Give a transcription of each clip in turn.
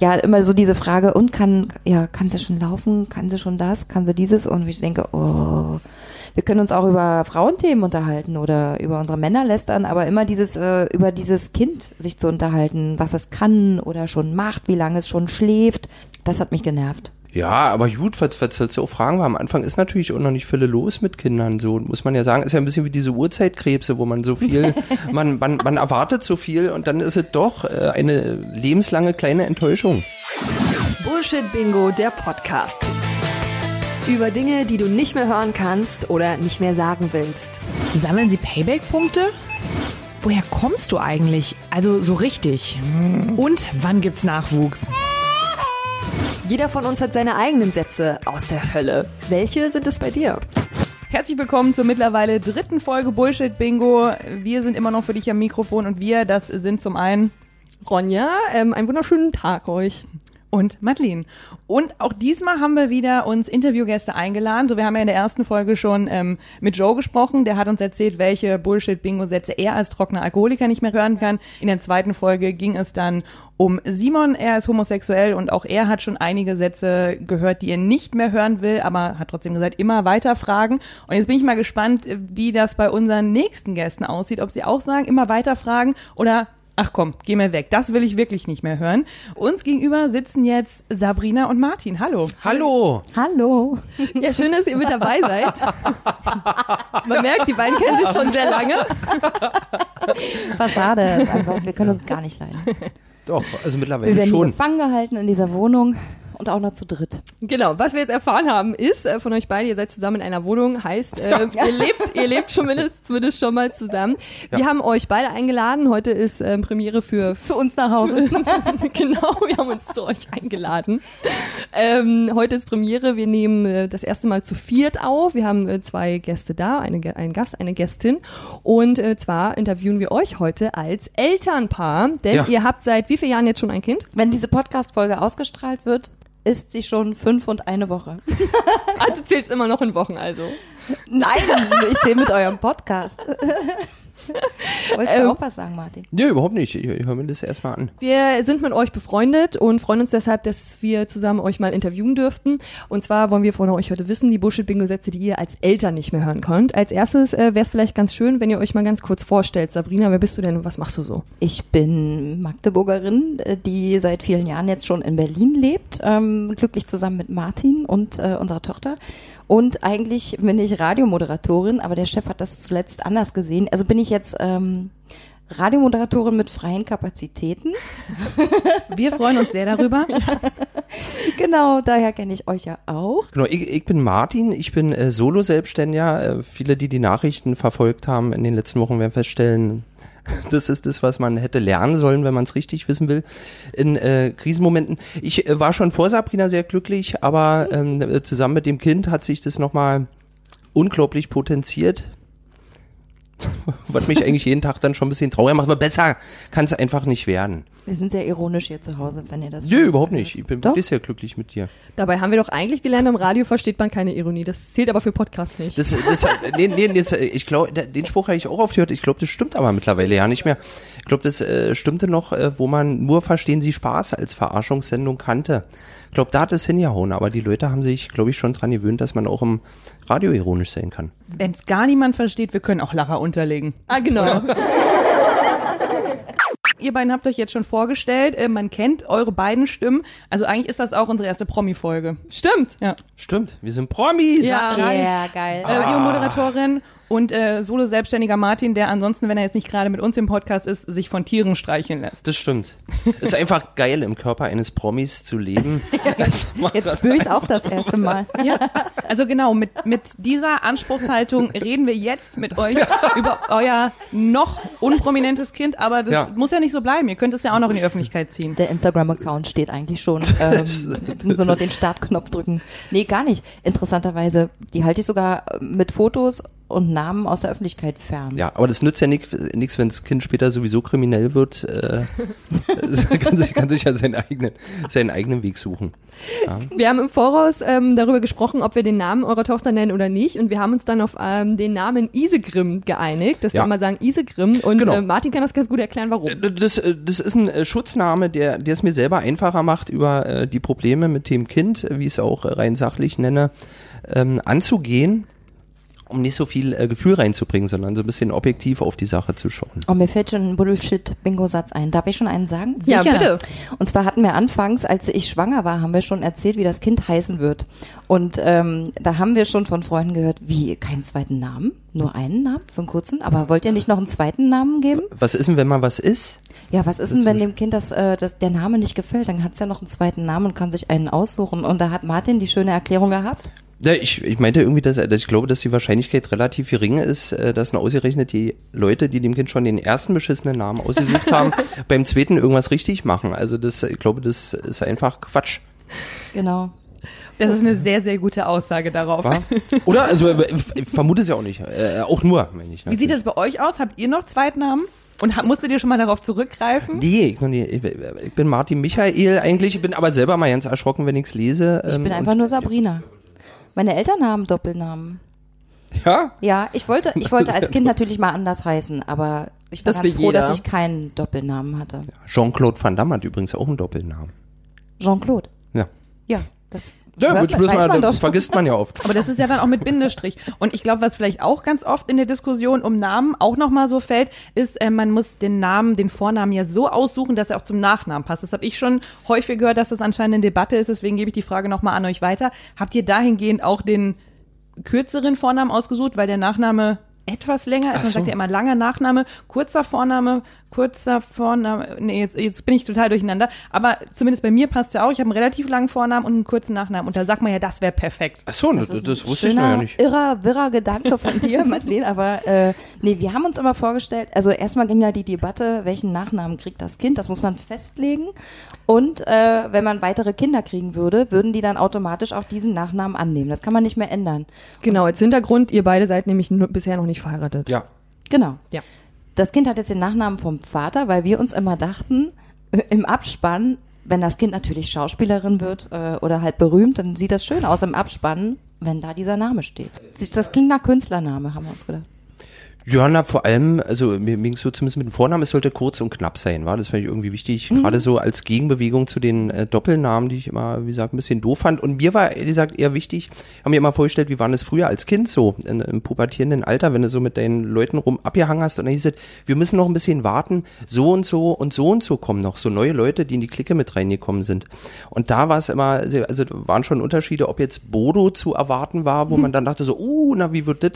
ja, immer so diese Frage, und kann, ja, kann sie schon laufen? Kann sie schon das? Kann sie dieses? Und ich denke, oh, wir können uns auch über Frauenthemen unterhalten oder über unsere Männer lästern, aber immer dieses, äh, über dieses Kind sich zu unterhalten, was es kann oder schon macht, wie lange es schon schläft, das hat mich genervt. Ja, aber gut, was, was sollst du auch fragen? Weil am Anfang ist natürlich auch noch nicht viele los mit Kindern. So muss man ja sagen, ist ja ein bisschen wie diese Urzeitkrebse, wo man so viel, man, man, man erwartet so viel und dann ist es doch äh, eine lebenslange kleine Enttäuschung. Bullshit Bingo, der Podcast. Über Dinge, die du nicht mehr hören kannst oder nicht mehr sagen willst. Sammeln Sie Payback-Punkte? Woher kommst du eigentlich? Also so richtig. Und wann gibt's Nachwuchs? Jeder von uns hat seine eigenen Sätze aus der Hölle. Welche sind es bei dir? Herzlich willkommen zur mittlerweile dritten Folge Bullshit Bingo. Wir sind immer noch für dich am Mikrofon und wir, das sind zum einen Ronja, ähm, einen wunderschönen Tag euch. Und Madeline. Und auch diesmal haben wir wieder uns Interviewgäste eingeladen. So, wir haben ja in der ersten Folge schon ähm, mit Joe gesprochen. Der hat uns erzählt, welche Bullshit-Bingo-Sätze er als trockener Alkoholiker nicht mehr hören kann. In der zweiten Folge ging es dann um Simon. Er ist homosexuell und auch er hat schon einige Sätze gehört, die er nicht mehr hören will, aber hat trotzdem gesagt, immer weiter fragen. Und jetzt bin ich mal gespannt, wie das bei unseren nächsten Gästen aussieht. Ob sie auch sagen, immer weiter fragen oder Ach komm, geh mir weg. Das will ich wirklich nicht mehr hören. Uns gegenüber sitzen jetzt Sabrina und Martin. Hallo. Hallo! Hallo. Ja, schön, dass ihr mit dabei seid. Man merkt, die beiden kennen sich schon sehr lange. Fassade. Einfach, wir können uns gar nicht leiden. Doch, also Wir mittlerweile werden schon. gefangen gehalten in dieser Wohnung und auch noch zu dritt. Genau, was wir jetzt erfahren haben, ist äh, von euch beiden, ihr seid zusammen in einer Wohnung, heißt, äh, ihr lebt, ihr lebt schon mindestens, zumindest schon mal zusammen. Wir haben euch beide eingeladen. Heute ist ähm, Premiere für Zu uns nach Hause. genau, wir haben uns zu euch eingeladen. Ähm, heute ist Premiere, wir nehmen äh, das erste Mal zu viert auf. Wir haben äh, zwei Gäste da, eine, einen Gast, eine Gästin. Und äh, zwar interviewen wir euch heute als Elternpaar, denn Ja. ihr habt seit wie vielen Jahren jetzt schon ein Kind? Wenn diese Podcast-Folge ausgestrahlt wird, ist sie schon fünf und eine Woche. Also zählt's immer noch in Wochen, also. Nein, ich zähle mit eurem Podcast. Wolltest du Ähm, auch was sagen, Martin? Nee, überhaupt nicht. Ich, ich höre mir das erstmal an. Wir sind mit euch befreundet und freuen uns deshalb, dass wir zusammen euch mal interviewen dürften. Und zwar wollen wir von euch heute wissen, die Bullshit-Bingo-Sätze, die ihr als Eltern nicht mehr hören könnt. Als erstes äh, wäre es vielleicht ganz schön, wenn ihr euch mal ganz kurz vorstellt. Sabrina, wer bist du denn und was machst du so? Ich bin Magdeburgerin, äh, die seit vielen Jahren jetzt schon in Berlin lebt, ähm, glücklich zusammen mit Martin und äh, unserer Tochter. Und eigentlich bin ich Radiomoderatorin, aber der Chef hat das zuletzt anders gesehen. Also bin ich jetzt ähm, Radiomoderatorin mit freien Kapazitäten. Wir freuen uns sehr darüber. Genau, daher kenne ich euch ja auch. Genau, ich, ich bin Martin, ich bin äh, Solo-Selbstständiger. Äh, viele, die die Nachrichten verfolgt haben in den letzten Wochen, werden feststellen, das ist das, was man hätte lernen sollen, wenn man es richtig wissen will, in äh, Krisenmomenten. Ich äh, war schon vor Sabrina sehr glücklich, aber ähm, äh, zusammen mit dem Kind hat sich das nochmal unglaublich potenziert. Was mich eigentlich jeden Tag dann schon ein bisschen traurig macht, aber besser kann es einfach nicht werden. Wir sind sehr ironisch hier zu Hause, wenn ihr das. Nö, überhaupt nicht. Ich bin Doch. sehr glücklich mit dir. Dabei haben wir doch eigentlich gelernt, im Radio versteht man keine Ironie. Das zählt aber für Podcasts nicht. Das, das, nee, nee, das, ich glaube, den Spruch habe ich auch oft gehört. Ich glaube, das stimmt aber mittlerweile ja nicht mehr. Ich glaube, das äh, stimmte noch, äh, wo man nur Verstehen Sie Spaß als Verarschungssendung kannte. Ich glaube, da hat es hingehauen, aber die Leute haben sich, glaube ich, schon dran gewöhnt, dass man auch im Radio ironisch sein kann. Wenn es gar niemand versteht, wir können auch Lacher unterlegen. ah, genau. Ihr beiden habt euch jetzt schon vorgestellt, äh, man kennt eure beiden Stimmen. Also eigentlich ist das auch unsere erste Promi-Folge. Stimmt. Ja. Stimmt, wir sind Promis. Ja, Ja, geil. äh, Radiomoderatorin und äh, Solo-Selbstständiger Martin, der ansonsten, wenn er jetzt nicht gerade mit uns im Podcast ist, sich von Tieren streicheln lässt. Das stimmt. ist einfach geil, im Körper eines Promis zu leben. Jetzt spüre ich es auch das erste Mal. Ja, also genau, mit, mit dieser Anspruchshaltung reden wir jetzt mit euch über euer noch unprominentes Kind, aber das Ja. muss ja nicht so bleiben. Ihr könnt es ja auch noch in die Öffentlichkeit ziehen. Der Instagram-Account steht eigentlich schon. Ähm, nur noch den Startknopf drücken. Nee, gar nicht. Interessanterweise, die halte ich sogar mit Fotos und Namen aus der Öffentlichkeit fern. Ja, aber das nützt ja nichts, wenn das Kind später sowieso kriminell wird. Äh, kann, sich, kann sich ja seinen eigenen, seinen eigenen Weg suchen. Ja. Wir haben im Voraus ähm, darüber gesprochen, ob wir den Namen eurer Tochter nennen oder nicht. Und wir haben uns dann auf ähm, den Namen Isegrim geeinigt, dass Ja. wir immer sagen Isegrim. Und Genau. äh, Martin kann das ganz gut erklären, warum. Das, äh, das ist ein äh, Schutzname, der, der es mir selber einfacher macht, über äh, die Probleme mit dem Kind, äh, wie ich es auch äh, rein sachlich nenne, ähm, anzugehen, um nicht so viel äh, Gefühl reinzubringen, sondern so ein bisschen objektiv auf die Sache zu schauen. Oh, mir fällt schon ein Bullshit-Bingo-Satz ein. Darf ich schon einen sagen? Ja, bitte. Und zwar hatten wir anfangs, als ich schwanger war, haben wir schon erzählt, wie das Kind heißen wird. Und ähm, da haben wir schon von Freunden gehört, wie keinen zweiten Namen, nur einen Namen, so einen kurzen. Aber wollt ihr nicht noch einen zweiten Namen geben? Was ist denn, wenn man was ist? Ja, was ist denn, wenn dem Kind das, äh, das der Name nicht gefällt? Dann hat es ja noch einen zweiten Namen und kann sich einen aussuchen. Und da hat Martin die schöne Erklärung gehabt. Ja, ich, ich meinte irgendwie, dass, dass ich glaube, dass die Wahrscheinlichkeit relativ gering ist, äh, dass nur ausgerechnet die Leute, die dem Kind schon den ersten beschissenen Namen ausgesucht haben, beim zweiten irgendwas richtig machen. Also das, ich glaube, das ist einfach Quatsch. Genau. Das ist eine sehr, sehr gute Aussage darauf. Wa? Oder? Also äh, ich vermute es ja auch nicht. Äh, auch nur, meine ich. Wie sieht das bei euch aus? Habt ihr noch Zweitnamen? Und musstet ihr schon mal darauf zurückgreifen? Nee, ich, ich, ich bin Martin Michael eigentlich. Ich bin aber selber mal ganz erschrocken, wenn ich's lese. Ich ähm, bin einfach und- nur Sabrina. Meine Eltern haben Doppelnamen. Ja? Ja, ich wollte, ich wollte als Kind natürlich mal anders heißen, aber ich war Das ganz froh, jeder. dass ich keinen Doppelnamen hatte. Jean-Claude Van Damme hat übrigens auch einen Doppelnamen. Jean-Claude. Ja. Ja, das Ja, hört gut, man- mal, man da vergisst man ja oft. Aber das ist ja dann auch mit Bindestrich. Und ich glaube, was vielleicht auch ganz oft in der Diskussion um Namen auch nochmal so fällt, ist, äh, man muss den Namen, den Vornamen ja so aussuchen, dass er auch zum Nachnamen passt. Das habe ich schon häufig gehört, dass das anscheinend eine Debatte ist. Deswegen gebe ich die Frage nochmal an euch weiter. Habt ihr dahingehend auch den kürzeren Vornamen ausgesucht, weil der Nachname etwas länger ist? Man so. sagt ja immer langer Nachname, kurzer Vorname, kurzer Vorname. Nee, jetzt, jetzt bin ich total durcheinander. Aber zumindest bei mir passt ja auch. Ich habe einen relativ langen Vornamen und einen kurzen Nachnamen. Und da sagt man ja, das wäre perfekt. Ach so, das, ist das, ein wusste ich noch schöner, ja nicht. Irrer, wirrer Gedanke von dir, Madeleine, aber äh, nee, wir haben uns immer vorgestellt, also erstmal ging ja die Debatte, welchen Nachnamen kriegt das Kind, das muss man festlegen. Und äh, wenn man weitere Kinder kriegen würde, würden die dann automatisch auch diesen Nachnamen annehmen. Das kann man nicht mehr ändern. Genau, als Hintergrund, ihr beide seid nämlich bisher noch nicht verheiratet. Ja. Genau. Ja. Das Kind hat jetzt den Nachnamen vom Vater, weil wir uns immer dachten, äh, im Abspann, wenn das Kind natürlich Schauspielerin wird äh, oder halt berühmt, dann sieht das schön aus im Abspann, wenn da dieser Name steht. Das klingt nach Künstlername, haben wir uns gedacht. Ja, na, vor allem, also mir ging so zumindest mit dem Vornamen, es sollte kurz und knapp sein, war das fand ich irgendwie wichtig, Mhm. gerade so als Gegenbewegung zu den äh, Doppelnamen, die ich immer, wie gesagt, ein bisschen doof fand. Und mir war, ehrlich gesagt, eher wichtig, ich habe mir immer vorgestellt, wie war das früher als Kind so, in, im pubertierenden Alter, wenn du so mit deinen Leuten rum abgehangen hast und dann hieß es, wir müssen noch ein bisschen warten, so und so und so und so kommen noch, so neue Leute, die in die Clique mit reingekommen sind. Und da war es immer, also waren schon Unterschiede, ob jetzt Bodo zu erwarten war, wo man dann dachte so, uh, na, wie wird das?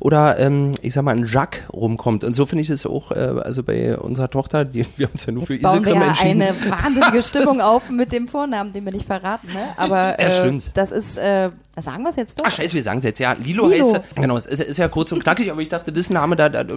Oder, ähm, ich sag mal, ein Jacques rumkommt. Und so finde ich es auch, äh, also bei unserer Tochter, die, wir haben uns ja nur für Bauen wir Isegrim ja eine wahnsinnige Stimmung auf mit dem Vornamen, den wir nicht verraten, ne? Aber äh, Ja, das ist, äh, sagen wir es jetzt doch. Ach scheiße, wir sagen es jetzt, ja. Lilo, Lilo. heißt, genau, es ist, ist ja kurz und knackig, aber ich dachte, das Name da, da, da,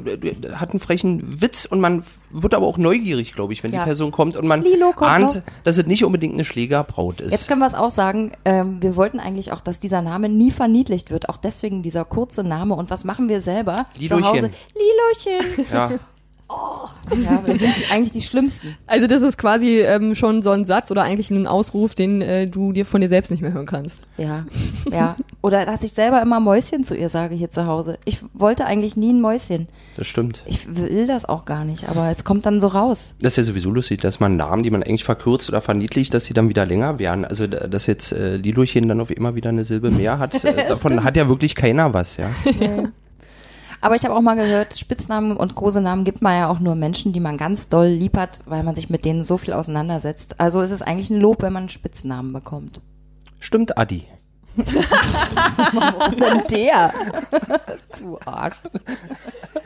hat einen frechen Witz und man wird aber auch neugierig, glaube ich, wenn Ja. die Person kommt und man kommt ahnt, noch. dass es nicht unbedingt eine Schlägerbraut ist. Jetzt können wir es auch sagen, ähm, wir wollten eigentlich auch, dass dieser Name nie verniedlicht wird, auch deswegen dieser kurze Name. Und was machen wir selber? Lilochen. Zu Hause? Lilochen. ja. Ja, wir sind eigentlich die Schlimmsten. Also das ist quasi ähm, schon so ein Satz oder eigentlich ein Ausruf, den äh, du dir von dir selbst nicht mehr hören kannst. Ja, ja. Oder dass ich selber immer Mäuschen zu ihr sage hier zu Hause. Ich wollte eigentlich nie ein Mäuschen. Das stimmt. Ich will das auch gar nicht, aber es kommt dann so raus. Das ist ja sowieso lustig, dass man Namen, die man eigentlich verkürzt oder verniedlicht, dass sie dann wieder länger werden. Also, da- dass jetzt äh, Lilochen dann auf immer wieder eine Silbe mehr hat, äh, davon hat ja wirklich keiner was, ja. Aber ich habe auch mal gehört, Spitznamen und Kosenamen gibt man ja auch nur Menschen, die man ganz doll lieb hat, weil man sich mit denen so viel auseinandersetzt. Also ist es eigentlich ein Lob, wenn man einen Spitznamen bekommt. Stimmt, Adi. Und der. du Arsch.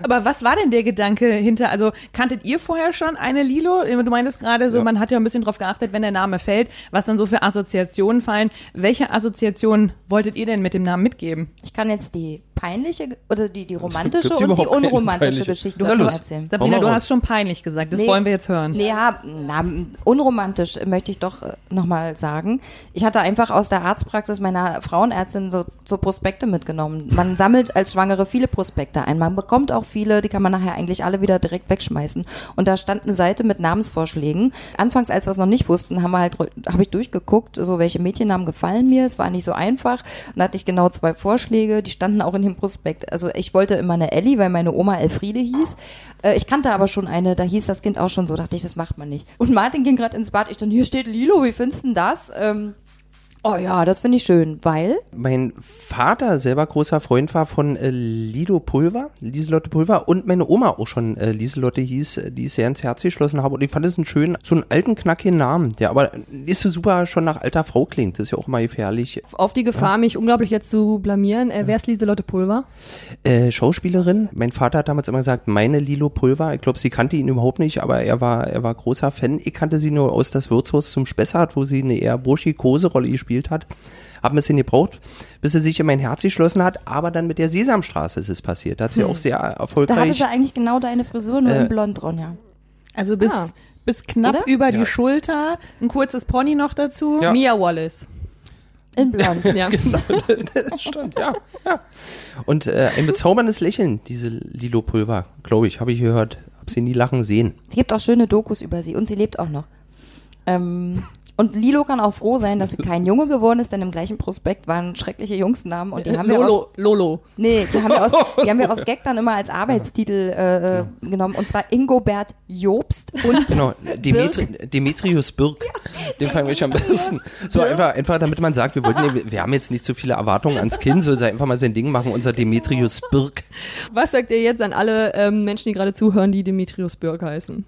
Aber was war denn der Gedanke hinter? Also kanntet ihr vorher schon eine Lilo? Du meintest gerade so, Ja. man hat ja ein bisschen drauf geachtet, wenn der Name fällt, was dann so für Assoziationen fallen. Welche Assoziationen wolltet ihr denn mit dem Namen mitgeben? Ich kann jetzt die peinliche oder die, die romantische und die unromantische. Geschichte los. erzählen. Sabrina, du hast schon peinlich gesagt, das Nee. wollen wir jetzt hören. Nee, ja, na, unromantisch möchte ich doch nochmal sagen. Ich hatte einfach aus der Arztpraxis meiner Frauenärztin so, so Prospekte mitgenommen. Man sammelt als Schwangere viele Prospekte ein. Man bekommt auch viele, die kann man nachher eigentlich alle wieder direkt wegschmeißen. Und da stand eine Seite mit Namensvorschlägen. Anfangs, als wir es noch nicht wussten, haben wir halt, habe ich durchgeguckt, so welche Mädchennamen gefallen mir. Es war nicht so einfach. Und da hatte ich genau zwei Vorschläge, die standen auch in dem Prospekt. Also ich wollte immer eine Ellie, weil meine Oma Elfriede hieß. Äh, ich kannte aber schon eine, da hieß das Kind auch schon so, dachte ich, das macht man nicht. Und Martin ging gerade ins Bad, ich dann, hier steht Lilo, wie findest du denn das? Ähm, oh ja, das finde ich schön, weil Mein Vater selber großer Freund war von äh, Lido Pulver, Lieselotte Pulver und meine Oma auch schon äh, Lieselotte hieß, äh, die ich sehr ins Herz geschlossen habe und ich fand es einen schönen, so einen alten, knackigen Namen, der aber nicht so super schon nach alter Frau klingt, das ist ja auch immer gefährlich. Auf die Gefahr, mich unglaublich jetzt zu blamieren. Äh, wer ist Lieselotte Pulver? Äh, Schauspielerin, mein Vater hat damals immer gesagt, meine Lilo Pulver, ich glaube, sie kannte ihn überhaupt nicht, aber er war, er war großer Fan. Ich kannte sie nur aus das Wirtshaus zum Spessart, wo sie eine eher burschikose Rolle gespielt hat. Hab ein bisschen gebraucht, bis sie sich in mein Herz geschlossen hat, aber dann mit der Sesamstraße ist es passiert. Da hat sie auch sehr da hatte erfolgreich. sie eigentlich genau deine Frisur, nur Äh, in blond, Ronja. Also bis, Ah. bis knapp Oder? über Ja. die Schulter, ein kurzes Pony noch dazu. Ja. Mia Wallace. In blond. Ja. Stimmt, ja, ja. Und äh, ein bezauberndes Lächeln, diese Lilo Pulver, glaube ich, habe ich gehört. Hab sie nie lachen sehen. Es gibt auch schöne Dokus über sie und sie lebt auch noch. Ähm, und Lilo kann auch froh sein, dass sie kein Junge geworden ist, denn im gleichen Prospekt waren schreckliche Jungsnamen und die haben wir aus, Lolo. Lolo. nee, die haben wir aus, die haben wir aus Gag dann immer als Arbeitstitel äh, äh, genommen und zwar Ingobert Jobst und Genau, Demetri Demetrius Birk, den fangen wir am besten. So einfach, einfach, damit man sagt, wir wollten, wir, wir haben jetzt nicht so viele Erwartungen ans Kind, so sei einfach mal sein Ding machen, unser Demetrius Birk. Was sagt ihr jetzt an alle ähm, Menschen, die gerade zuhören, die Demetrius Birk heißen?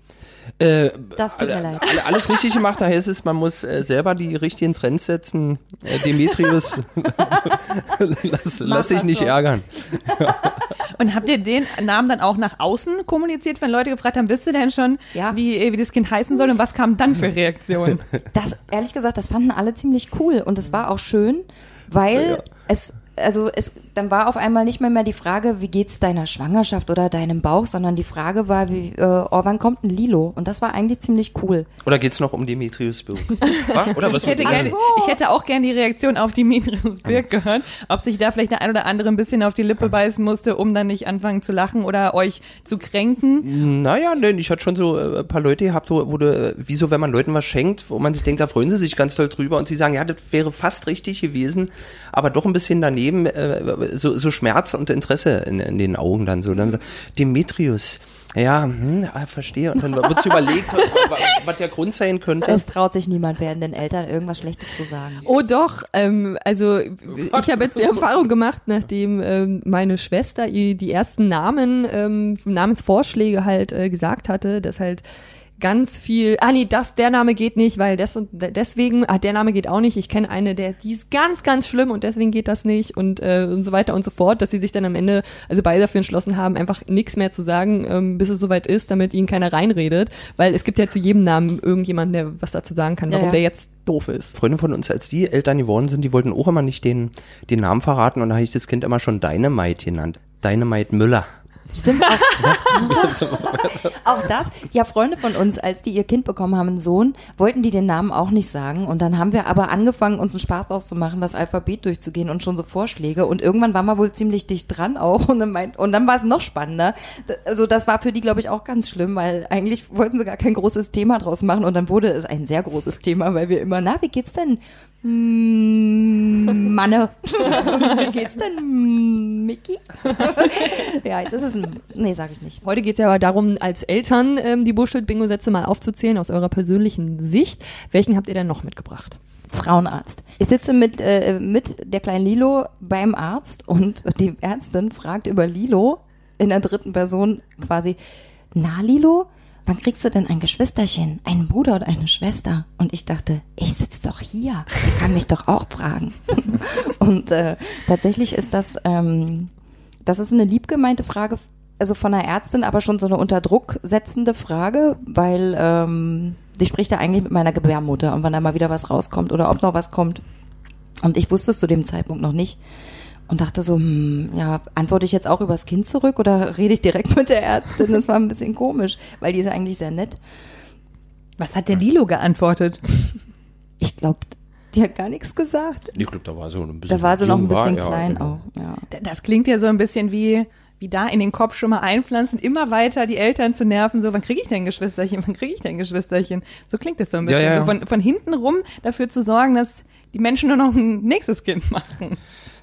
Äh, das tut mir alle, leid. alle, alles richtig gemacht, da heißt es, man muss äh, selber die richtigen Trends setzen. Äh, Demetrius, lass, lass dich nicht ärgern. Und habt ihr den Namen dann auch nach außen kommuniziert, wenn Leute gefragt haben, wisst ihr denn schon, Ja. wie, wie das Kind heißen soll und was kam dann für Reaktionen? Das, ehrlich gesagt, das fanden alle ziemlich cool und es war auch schön, weil es, also es, dann war auf einmal nicht mehr mehr die Frage, wie geht's deiner Schwangerschaft oder deinem Bauch, sondern die Frage war, wie, äh, oh, wann kommt ein Lilo? Und das war eigentlich ziemlich cool. Oder geht's noch um Demetrius Birk? Oder was Ich hätte, gerne, dem? ich hätte auch gerne die Reaktion auf Dimitrius Birk gehört, ob sich da vielleicht der ein oder andere ein bisschen auf die Lippe beißen musste, um dann nicht anfangen zu lachen oder euch zu kränken. Naja, ne, ich hatte schon so äh, ein paar Leute gehabt, wo, wo du, äh, wie so, wenn man Leuten was schenkt, wo man sich denkt, da freuen sie sich ganz toll drüber und sie sagen, ja, das wäre fast richtig gewesen, aber doch ein bisschen daneben, äh, so, so Schmerz und Interesse in, in den Augen dann so. Dann so, Demetrius, ja, hm, ah, verstehe. Und dann wird überlegt, was, was der Grund sein könnte. Es traut sich niemand werdenden Eltern irgendwas Schlechtes zu sagen. Oh doch, ähm, also ich habe jetzt die Erfahrung gemacht, nachdem ähm, meine Schwester ihr die ersten Namen, ähm, Namensvorschläge halt äh, gesagt hatte, dass halt ganz viel, ah nee, das, der Name geht nicht, weil das und de- deswegen, ah, der Name geht auch nicht, ich kenne eine, der, die ist ganz, ganz schlimm und deswegen geht das nicht und, äh, und so weiter und so fort, dass sie sich dann am Ende, also beide dafür entschlossen haben, einfach nichts mehr zu sagen, ähm, bis es soweit ist, damit ihnen keiner reinredet, weil es gibt ja zu jedem Namen irgendjemanden, der was dazu sagen kann, Ja, warum ja. der jetzt doof ist. Freunde von uns, als die Eltern geworden sind, die wollten auch immer nicht den, den Namen verraten und da habe ich das Kind immer schon Dynamite genannt. Dynamite Müller. Stimmt auch. auch das. Ja, Freunde von uns, als die ihr Kind bekommen haben, einen Sohn, wollten die den Namen auch nicht sagen. Und dann haben wir aber angefangen, uns einen Spaß draus zu machen, das Alphabet durchzugehen und schon so Vorschläge. Und irgendwann waren wir wohl ziemlich dicht dran auch. Und dann, meint, und dann war es noch spannender. Also das war für die, glaube ich, auch ganz schlimm, weil eigentlich wollten sie gar kein großes Thema draus machen. Und dann wurde es ein sehr großes Thema, weil wir immer, na, wie geht's denn? Hm, Manne. wie geht's denn, Mickey? ja, das ist ein, nee, sag ich nicht. Heute geht es ja aber darum, als Eltern ähm, die Bullshit-Bingo-Sätze mal aufzuzählen aus eurer persönlichen Sicht. Welchen habt ihr denn noch mitgebracht? Frauenarzt. Ich sitze mit, äh, mit der kleinen Lilo beim Arzt und die Ärztin fragt über Lilo in der dritten Person quasi, na Lilo, wann kriegst du denn ein Geschwisterchen, einen Bruder oder eine Schwester? Und ich dachte, ich sitze doch hier, sie kann mich doch auch fragen. und äh, tatsächlich ist das, ähm, das ist eine liebgemeinte Frage, also von einer Ärztin, aber schon so eine unter Druck setzende Frage, weil ähm, die spricht ja eigentlich mit meiner Gebärmutter und wann da mal wieder was rauskommt oder ob noch was kommt. Und ich wusste es zu dem Zeitpunkt noch nicht und dachte so, hm, ja, antworte ich jetzt auch übers Kind zurück oder rede ich direkt mit der Ärztin? Das war ein bisschen komisch, weil die ist eigentlich sehr nett. Was hat der Lilo geantwortet? Ich glaube, Die hat gar nichts gesagt. Ich glaube, da war so ein bisschen. Da war sie noch ein war, bisschen ja, klein genau. auch. Ja. Das klingt ja so ein bisschen wie, wie da in den Kopf schon mal einpflanzen, immer weiter die Eltern zu nerven, so, wann kriege ich denn ein Geschwisterchen, wann kriege ich denn ein Geschwisterchen? So klingt das so ein bisschen. Ja, ja, ja. So von, von hinten rum dafür zu sorgen, dass die Menschen nur noch ein nächstes Kind machen.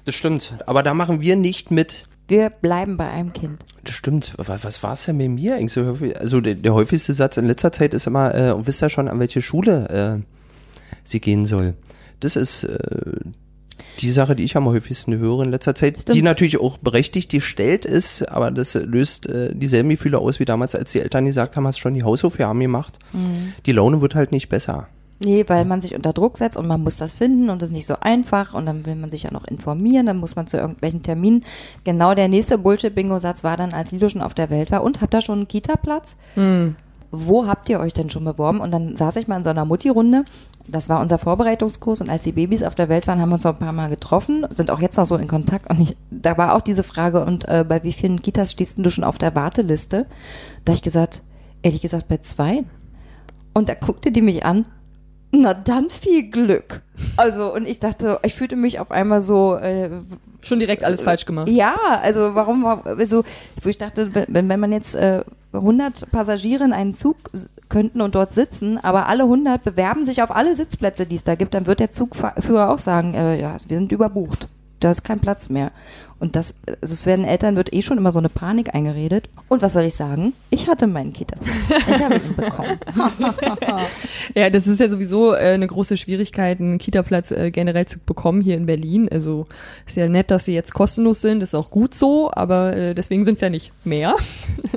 Das stimmt. Aber da machen wir nicht mit. Wir bleiben bei einem Kind. Das stimmt. Was, was war es denn mit mir? Also der, der häufigste Satz in letzter Zeit ist immer, äh, wisst ihr schon, an welche Schule äh, sie gehen soll? Das ist äh, die Sache, die ich am häufigsten höre in letzter Zeit, Stimmt. die natürlich auch berechtigt gestellt ist, aber das löst äh, dieselben Gefühle aus wie damals, als die Eltern gesagt haben, hast schon die Hausaufgaben gemacht. Die Laune wird halt nicht besser. Nee, weil man sich unter Druck setzt und man muss das finden und das ist nicht so einfach und dann will man sich ja noch informieren, dann muss man zu irgendwelchen Terminen. Genau der nächste Bullshit-Bingo-Satz war dann, als Lido schon auf der Welt war und habt ihr schon einen Kita-Platz? Wo habt ihr euch denn schon beworben? Und dann saß ich mal in so einer Mutti-Runde. Das war unser Vorbereitungskurs und als die Babys auf der Welt waren, haben wir uns noch ein paar Mal getroffen, sind auch jetzt noch so in Kontakt. Und ich, da war auch diese Frage, und äh, bei wie vielen Kitas stehst du schon auf der Warteliste? Da hab ich gesagt, ehrlich gesagt, bei zwei. Und da guckte die mich an, na dann viel Glück. Also, und ich dachte, ich fühlte mich auf einmal so, äh, Schon direkt alles falsch gemacht. ja, also warum, war- also, wo ich dachte, wenn, wenn man jetzt äh, 100 Passagiere in einen Zug könnten und dort sitzen, aber alle 100 bewerben sich auf alle Sitzplätze, die es da gibt, dann wird der Zugführer auch sagen, äh, ja, wir sind überbucht. Da ist kein Platz mehr. Und das, also es werden Eltern, wird eh schon immer so eine Panik eingeredet. Und was soll ich sagen? Ich hatte meinen Kita-Platz. Ich habe ihn bekommen. Ja, das ist ja sowieso äh, eine große Schwierigkeit, einen Kita-Platz äh, generell zu bekommen hier in Berlin. Also ist ja nett, dass sie jetzt kostenlos sind, ist auch gut so, aber äh, deswegen sind es ja nicht mehr.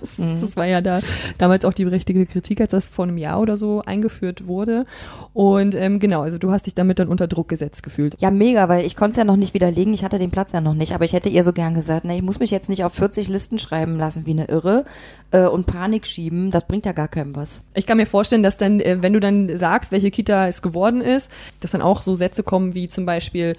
Das, das war ja da damals auch die berechtigte Kritik, als das vor einem Jahr oder so eingeführt wurde. Und ähm, genau, also du hast dich damit dann unter Druck gesetzt gefühlt. Ja, mega, weil ich konnte es ja noch nicht widerlegen. Ich hatte den Platz ja noch nicht. Aber ich hätte ihr so gern gesagt, ne, ich muss mich jetzt nicht auf 40 Listen schreiben lassen wie eine Irre äh, und Panik schieben. Das bringt ja gar keinem was. Ich kann mir vorstellen, dass dann, äh, wenn du dann sagst, welche Kita es geworden ist, dass dann auch so Sätze kommen wie zum Beispiel,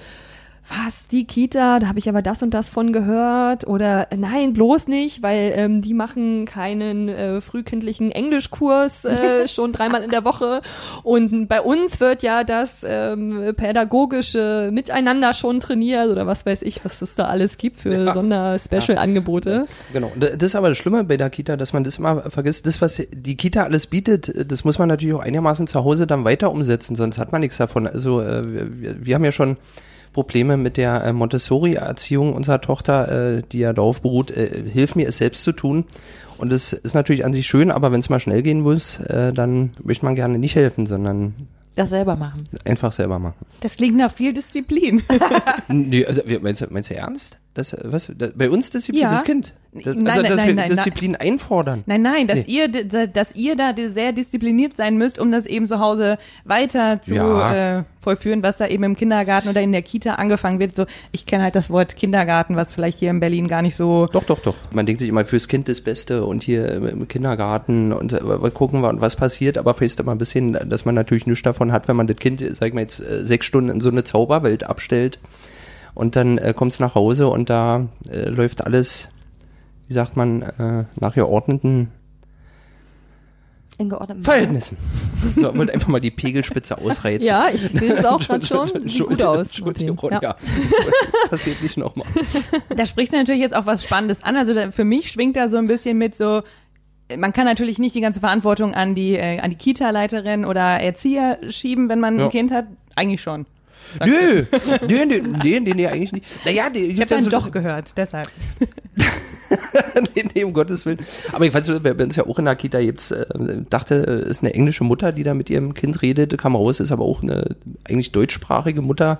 was, die Kita, da habe ich aber das und das von gehört oder nein, bloß nicht, weil ähm, die machen keinen äh, frühkindlichen Englischkurs äh, schon dreimal in der Woche und bei uns wird ja das ähm, pädagogische Miteinander schon trainiert oder was weiß ich, was es da alles gibt für Ja. Sonder-Special-Angebote. Genau. D- Das ist aber das Schlimme bei der Kita, dass man das immer vergisst. Das, was die Kita alles bietet, das muss man natürlich auch einigermaßen zu Hause dann weiter umsetzen, sonst hat man nichts davon. Also äh, wir- wir haben ja schon Probleme mit der äh, Montessori-Erziehung unserer Tochter, äh, die ja darauf beruht, äh, hilf mir es selbst zu tun. Und das ist natürlich an sich schön, aber wenn es mal schnell gehen muss, äh, dann möchte man gerne nicht helfen, sondern Das selber machen. einfach selber machen. Das klingt nach viel Disziplin. Nee, also meinst du, meinst du ernst? Das, was, das, bei uns Disziplin, Ja. das Kind. Das, Nein, also, dass nein, wir nein, Disziplin einfordern. Nein, nein, dass Nee. ihr, dass ihr da sehr diszipliniert sein müsst, um das eben zu Hause weiter zu Ja. äh, vollführen, was da eben im Kindergarten oder in der Kita angefangen wird. So, ich kenne halt das Wort Kindergarten, was vielleicht hier in Berlin gar nicht so. Doch, doch, doch. Man denkt sich immer fürs Kind das Beste und hier im, Kindergarten und äh, gucken wir, was passiert, aber vergisst immer ein bisschen, dass man natürlich nichts davon hat, wenn man das Kind, sag ich mal jetzt, äh, sechs Stunden in so eine Zauberwelt abstellt und dann äh, kommt es nach Hause und da äh, läuft alles, wie sagt man, äh, nach geordneten In geordnetem Verhältnissen. So, wollte einfach mal die Pegelspitze ausreizen. Ja, ich sehe es auch gerade schon. Sieht gut aus. Entschuldigung, Martin. ja. Passiert nicht nochmal. Da spricht natürlich jetzt auch was Spannendes an. Also da, für mich schwingt da so ein bisschen mit so, man kann natürlich nicht die ganze Verantwortung an die, äh, an die Kita-Leiterin oder Erzieher schieben, wenn man Ja. ein Kind hat. Eigentlich schon. Nö, nö, nö, nee, nee, nee, eigentlich nicht. Naja, die, Ich habe da dann so- doch gehört, deshalb. nee, nee, um Gottes Willen. Aber ich weiß, bei uns ja auch in der Kita jetzt, äh, dachte, äh, ist eine englische Mutter, die da mit ihrem Kind redet, kam raus, ist aber auch eine eigentlich deutschsprachige Mutter,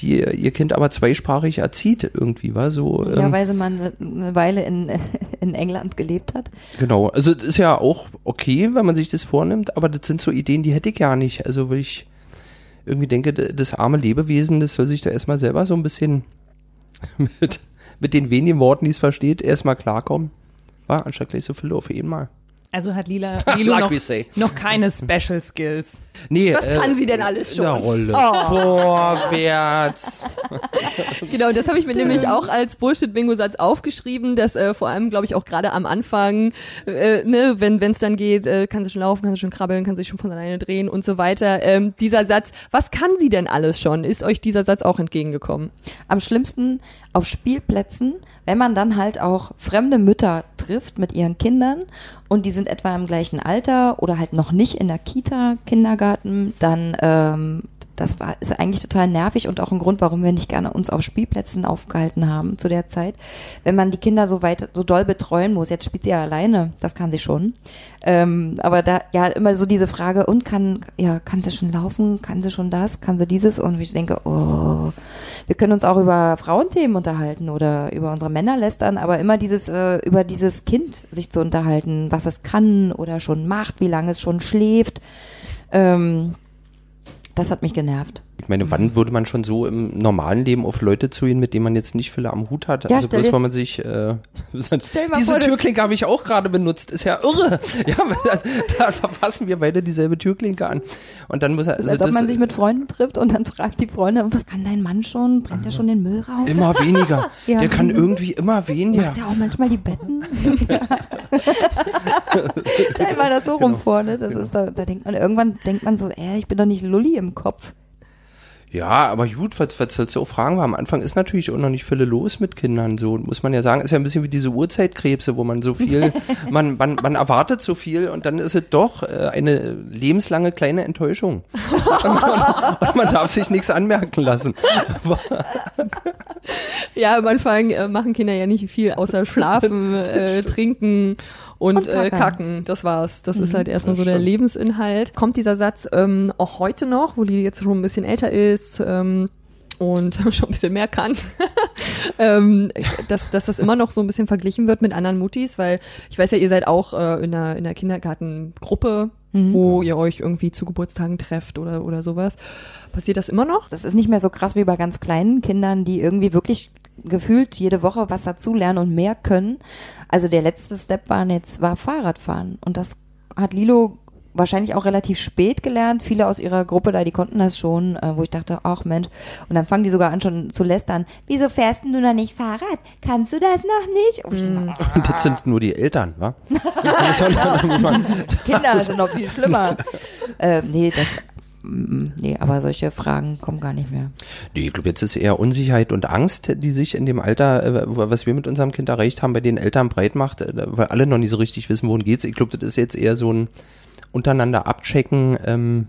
die äh, ihr Kind aber zweisprachig erzieht irgendwie, war so. Ja, Ähm, weil sie mal eine- Weile in, in England gelebt hat. genau. Also das ist ja auch okay, wenn man sich das vornimmt, aber das sind so Ideen, die hätte ich gar nicht. Also weil ich irgendwie denke, das arme Lebewesen, das soll sich da erstmal selber so ein bisschen mit, mit den wenigen Worten, die es versteht, erstmal klarkommen. War anstatt gleich so viel auf einmal. Also hat Lila, Lilo Like noch, noch keine Special Skills. Nee, Was kann sie denn alles schon? Eine Rolle. Vorwärts. Genau, das habe ich mir nämlich auch als Bullshit-Bingo-Satz aufgeschrieben, dass äh, vor allem, glaube ich, auch gerade am Anfang, äh, ne, wenn es dann geht, äh, kann sie schon laufen, kann sie schon krabbeln, kann sich schon von alleine drehen und so weiter. Ähm, dieser Satz, was kann sie denn alles schon? Ist euch dieser Satz auch entgegengekommen? Am schlimmsten auf Spielplätzen, wenn man dann halt auch fremde Mütter trifft mit ihren Kindern und die sind etwa im gleichen Alter oder halt noch nicht in der Kita, Kindergarten, dann ähm, das war ist eigentlich total nervig und auch ein Grund, warum wir nicht gerne uns auf Spielplätzen aufgehalten haben zu der Zeit. Wenn man die Kinder so weit, so doll betreuen muss, jetzt spielt sie ja alleine, das kann sie schon. Ähm, aber da ja immer so diese Frage, und kann, ja, kann sie schon laufen, kann sie schon das, kann sie dieses? Und ich denke, oh, wir können uns auch über Frauenthemen unterhalten oder über unsere Männer lästern, aber immer dieses, äh, über dieses Kind sich zu unterhalten, was es kann oder schon macht, wie lange es schon schläft. Ähm, das hat mich genervt. Ich meine, wann würde man schon so im normalen Leben auf Leute zugehen, mit denen man jetzt nicht viele am Hut hat? Ja, also bloß, weil man sich, äh, diese Türklinke habe ich auch gerade benutzt, ist ja irre. Ja, das, da verpassen wir beide dieselbe Türklinke an. Und dann muss er, also als ob das, man sich mit Freunden trifft und dann fragt die Freunde, was kann dein Mann schon? Bringt er schon den Müll raus? immer weniger. Ja. Der kann irgendwie immer weniger. Macht er auch manchmal die Betten? ja. Stell mal das so Genau. rum vor, ne? Das ist da, da denkt man, irgendwann denkt man so, ey, ich bin doch nicht Lulli im Kopf. Ja, aber gut, was, was sollst du auch fragen? Weil am Anfang ist natürlich auch noch nicht viele los mit Kindern. So muss man ja sagen, ist ja ein bisschen wie diese Urzeitkrebse, wo man so viel, man, man, man erwartet so viel und dann ist es doch äh, eine lebenslange kleine Enttäuschung. und, man, und man darf sich nichts anmerken lassen. Ja, am Anfang äh, machen Kinder ja nicht viel außer schlafen, äh, trinken und, Und äh, kackern. kacken. Das war's. Das ist halt erstmal so der. Lebensinhalt. Kommt dieser Satz ähm, auch heute noch, wo die jetzt schon ein bisschen älter ist ähm, und schon ein bisschen mehr kann, ähm, dass, dass das immer noch so ein bisschen verglichen wird mit anderen Muttis, weil ich weiß ja, ihr seid auch äh, in einer, in einer Kindergartengruppe, wo ihr euch irgendwie zu Geburtstagen trefft oder, oder sowas. Passiert das immer noch? Das ist nicht mehr so krass wie bei ganz kleinen Kindern, die irgendwie wirklich gefühlt jede Woche was dazulernen und mehr können. Also der letzte Step war jetzt war Fahrradfahren und das hat Lilo wahrscheinlich auch relativ spät gelernt. Viele aus ihrer Gruppe da, die konnten das schon, äh, wo ich dachte, ach Mensch. Und dann fangen die sogar an schon zu lästern. Wieso fährst denn du noch nicht Fahrrad? Kannst du das noch nicht? Und dachte, Und das sind nur die Eltern, wa? Man, Kinder sind noch viel schlimmer. äh, nee, das, mm, nee, aber solche Fragen kommen gar nicht mehr. Nee, ich glaube, jetzt ist eher Unsicherheit und Angst, die sich in dem Alter, äh, was wir mit unserem Kind erreicht haben, bei den Eltern breit macht, äh, weil alle noch nicht so richtig wissen, worum geht's. Ich glaube, das ist jetzt eher so ein untereinander abchecken, ähm,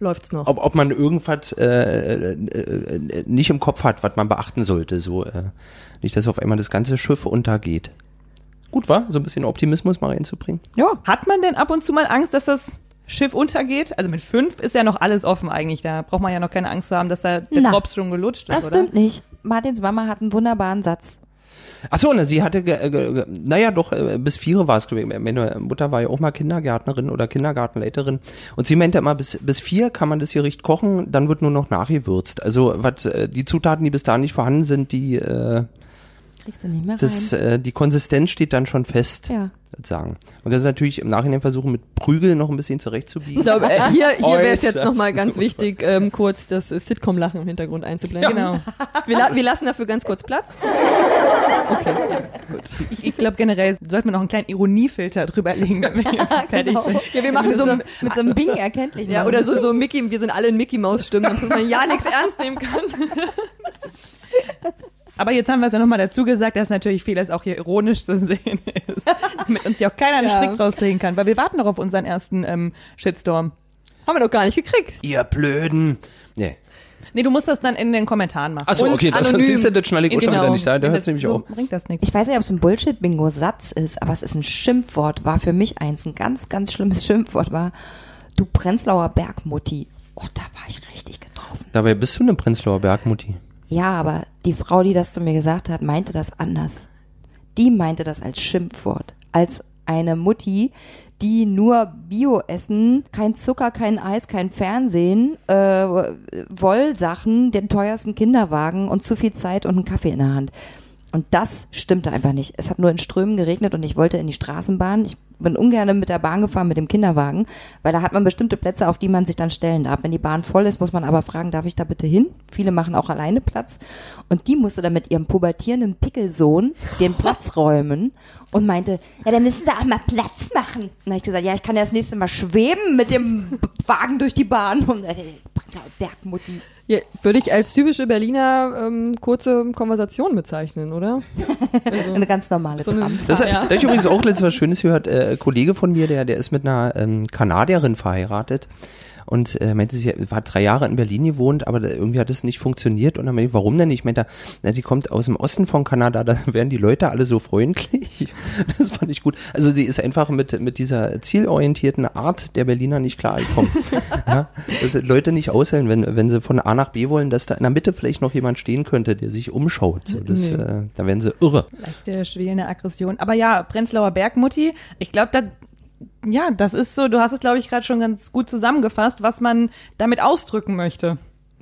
Läuft's noch? ob, ob man irgendwas äh, äh, äh, nicht im Kopf hat, was man beachten sollte. So äh, nicht, dass auf einmal das ganze Schiff untergeht. Gut, war so ein bisschen Optimismus mal reinzubringen. Ja, Hat man denn ab und zu mal Angst, dass das Schiff untergeht? Also mit fünf ist ja noch alles offen eigentlich. Da braucht man ja noch keine Angst zu haben, dass da der Na, Drops schon gelutscht ist, das oder? stimmt nicht. Martins Mama hat einen wunderbaren Satz. Ach so, ne, sie hatte, ge, naja, doch, äh, bis vier war es, ich. Meine Mutter war ja auch mal Kindergärtnerin oder Kindergartenleiterin. Und sie meinte immer, bis, bis vier kann man das Gericht kochen, dann wird nur noch nachgewürzt. Also, was, äh, die Zutaten, die bis dahin nicht vorhanden sind, die, äh, Kriegst du nicht mehr rein. das, äh, die Konsistenz steht dann schon fest, ja. sagen. Man kann es natürlich im Nachhinein versuchen, mit Prügel noch ein bisschen zurechtzubiegen. Ich glaube, äh, hier, hier wäre es jetzt nochmal ganz wichtig, ähm, kurz das äh, Sitcom-Lachen im Hintergrund einzublenden. Genau. Wir, la wir lassen dafür ganz kurz Platz. Okay, ja, gut. Ich, ich glaube generell sollten wir noch einen kleinen Ironiefilter drüber legen, wenn wir hier fertig genau. sind. Ja, wir machen mit, so, so, mit so einem Bing erkenntlich. ja, oder so, so Mickey, wir sind alle in Mickey-Maus-Stimmen, dass man ja nichts ernst nehmen kann. Aber jetzt haben wir es ja nochmal dazu gesagt, dass natürlich vieles auch hier ironisch zu sehen ist, damit uns hier auch keiner einen Ja. Strick rausdrehen kann, weil wir warten noch auf unseren ersten ähm, Shitstorm. Haben wir doch gar nicht gekriegt. Ihr Blöden. Nee. Nee, du musst das dann in den Kommentaren machen. Achso, okay, das anonym. siehst du, das schnalle ich auch schon Genau. wieder nicht. Da, da hört nämlich so auf. bringt das nichts. Ich weiß nicht, ob es ein Bullshit-Bingo-Satz ist, aber es ist ein Schimpfwort, war für mich eins, ein ganz, ganz schlimmes Schimpfwort war, du Prenzlauer Bergmutti. Oh, da war ich richtig getroffen. Dabei bist du eine Prenzlauer Bergmutti. Ja, aber die Frau, die das zu mir gesagt hat, meinte das anders. Die meinte das als Schimpfwort. Als eine Mutti, die nur Bio essen, kein Zucker, kein Eis, kein Fernsehen, äh, Wollsachen, den teuersten Kinderwagen und zu viel Zeit und einen Kaffee in der Hand. Und das stimmte einfach nicht. Es hat nur in Strömen geregnet und ich wollte in die Straßenbahn. Ich bin ungern mit der Bahn gefahren, mit dem Kinderwagen, weil da hat man bestimmte Plätze, auf die man sich dann stellen darf. Wenn die Bahn voll ist, muss man aber fragen, darf ich da bitte hin? Viele machen auch alleine Platz. Und die musste dann mit ihrem pubertierenden Pickelsohn den Platz räumen und meinte, ja, dann müssen sie auch mal Platz machen. Und dann habe ich gesagt, ja, ich kann ja das nächste Mal schweben mit dem Wagen durch die Bahn. Und äh, Bergmutti. Ja, würde ich als typische Berliner ähm, kurze Konversation bezeichnen, oder? Also, Eine ganz normale so eine-. Das, Ja. Habe ich übrigens auch letztes was Schönes gehört. Äh, Kollege von mir, der, der ist mit einer ähm, Kanadierin verheiratet. Und äh, meinte, sie war drei Jahre in Berlin gewohnt, aber irgendwie hat es nicht funktioniert. Und dann meinte ich, warum denn nicht? Ich meinte, na, sie kommt aus dem Osten von Kanada, da werden die Leute alle so freundlich. Das fand ich gut. Also sie ist einfach mit, mit dieser zielorientierten Art der Berliner nicht klargekommen. ja, dass Leute nicht aushellen, wenn, wenn sie von A nach B wollen, dass da in der Mitte vielleicht noch jemand stehen könnte, der sich umschaut. So, das, Nee. äh, da werden sie irre. Leichte schwelende Aggression. Aber ja, Prenzlauer Bergmutti, ich glaube, da, ja, das ist so, du hast es, glaube ich, gerade schon ganz gut zusammengefasst, was man damit ausdrücken möchte.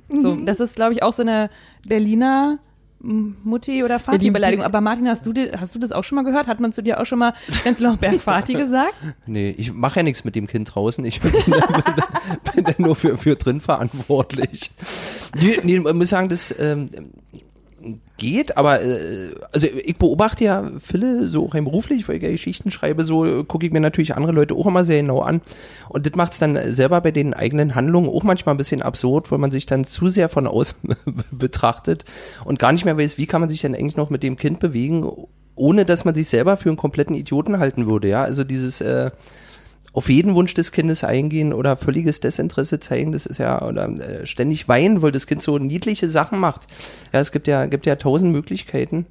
So, das ist, glaube ich, auch so eine Berliner Mutti oder Vati-Beleidigung. Aber Martin, hast du, hast du das auch schon mal gehört? Hat man zu dir auch schon mal Prenzlauer Berg Vati gesagt? Nee, ich mache ja nichts mit dem Kind draußen. Ich bin, bin, bin da nur für, für drin verantwortlich. Nee, nee, man muss sagen, das ähm, geht, aber äh, also ich beobachte ja viele so rein beruflich, weil ich ja Geschichten schreibe, so gucke ich mir natürlich andere Leute auch immer sehr genau an. Und das macht es dann selber bei den eigenen Handlungen auch manchmal ein bisschen absurd, weil man sich dann zu sehr von außen betrachtet und gar nicht mehr weiß, wie kann man sich denn eigentlich noch mit dem Kind bewegen, ohne dass man sich selber für einen kompletten Idioten halten würde. Ja, also dieses äh, auf jeden Wunsch des Kindes eingehen oder völliges Desinteresse zeigen, das ist ja, oder äh, ständig weinen, weil das Kind so niedliche Sachen macht. Ja, es gibt ja, gibt ja tausend Möglichkeiten.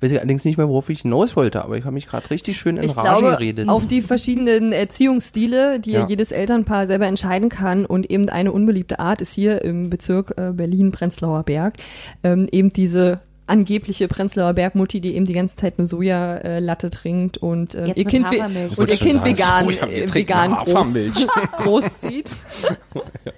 Weiß ich allerdings nicht mehr, worauf ich hinaus wollte, aber ich habe mich gerade richtig schön in ich Rage glaube, geredet. auf die verschiedenen Erziehungsstile, die ja. Jedes Elternpaar selber entscheiden kann und eben eine unbeliebte Art ist hier im Bezirk äh, Berlin-Prenzlauer Berg, ähm, eben diese angebliche Prenzlauer Bergmutti, die eben die ganze Zeit nur Sojalatte trinkt und Jetzt ihr Kind, und ihr Kind vegan, Soja, äh, vegan groß, großzieht.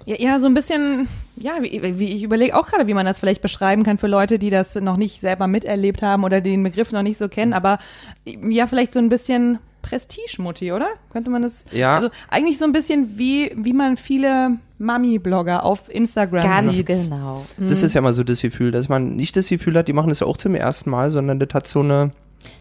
Ja, ja, so ein bisschen, ja, wie, wie ich überlege auch gerade, wie man das vielleicht beschreiben kann für Leute, die das noch nicht selber miterlebt haben oder den Begriff noch nicht so kennen, aber ja, vielleicht so ein bisschen Prestige-Mutti, oder? Könnte man das? Ja. Also eigentlich so ein bisschen wie, wie man viele Mami-Blogger auf Instagram Ganz sieht. genau. das ist ja mal so das Gefühl, dass man nicht das Gefühl hat, die machen das auch zum ersten Mal, sondern das hat so eine,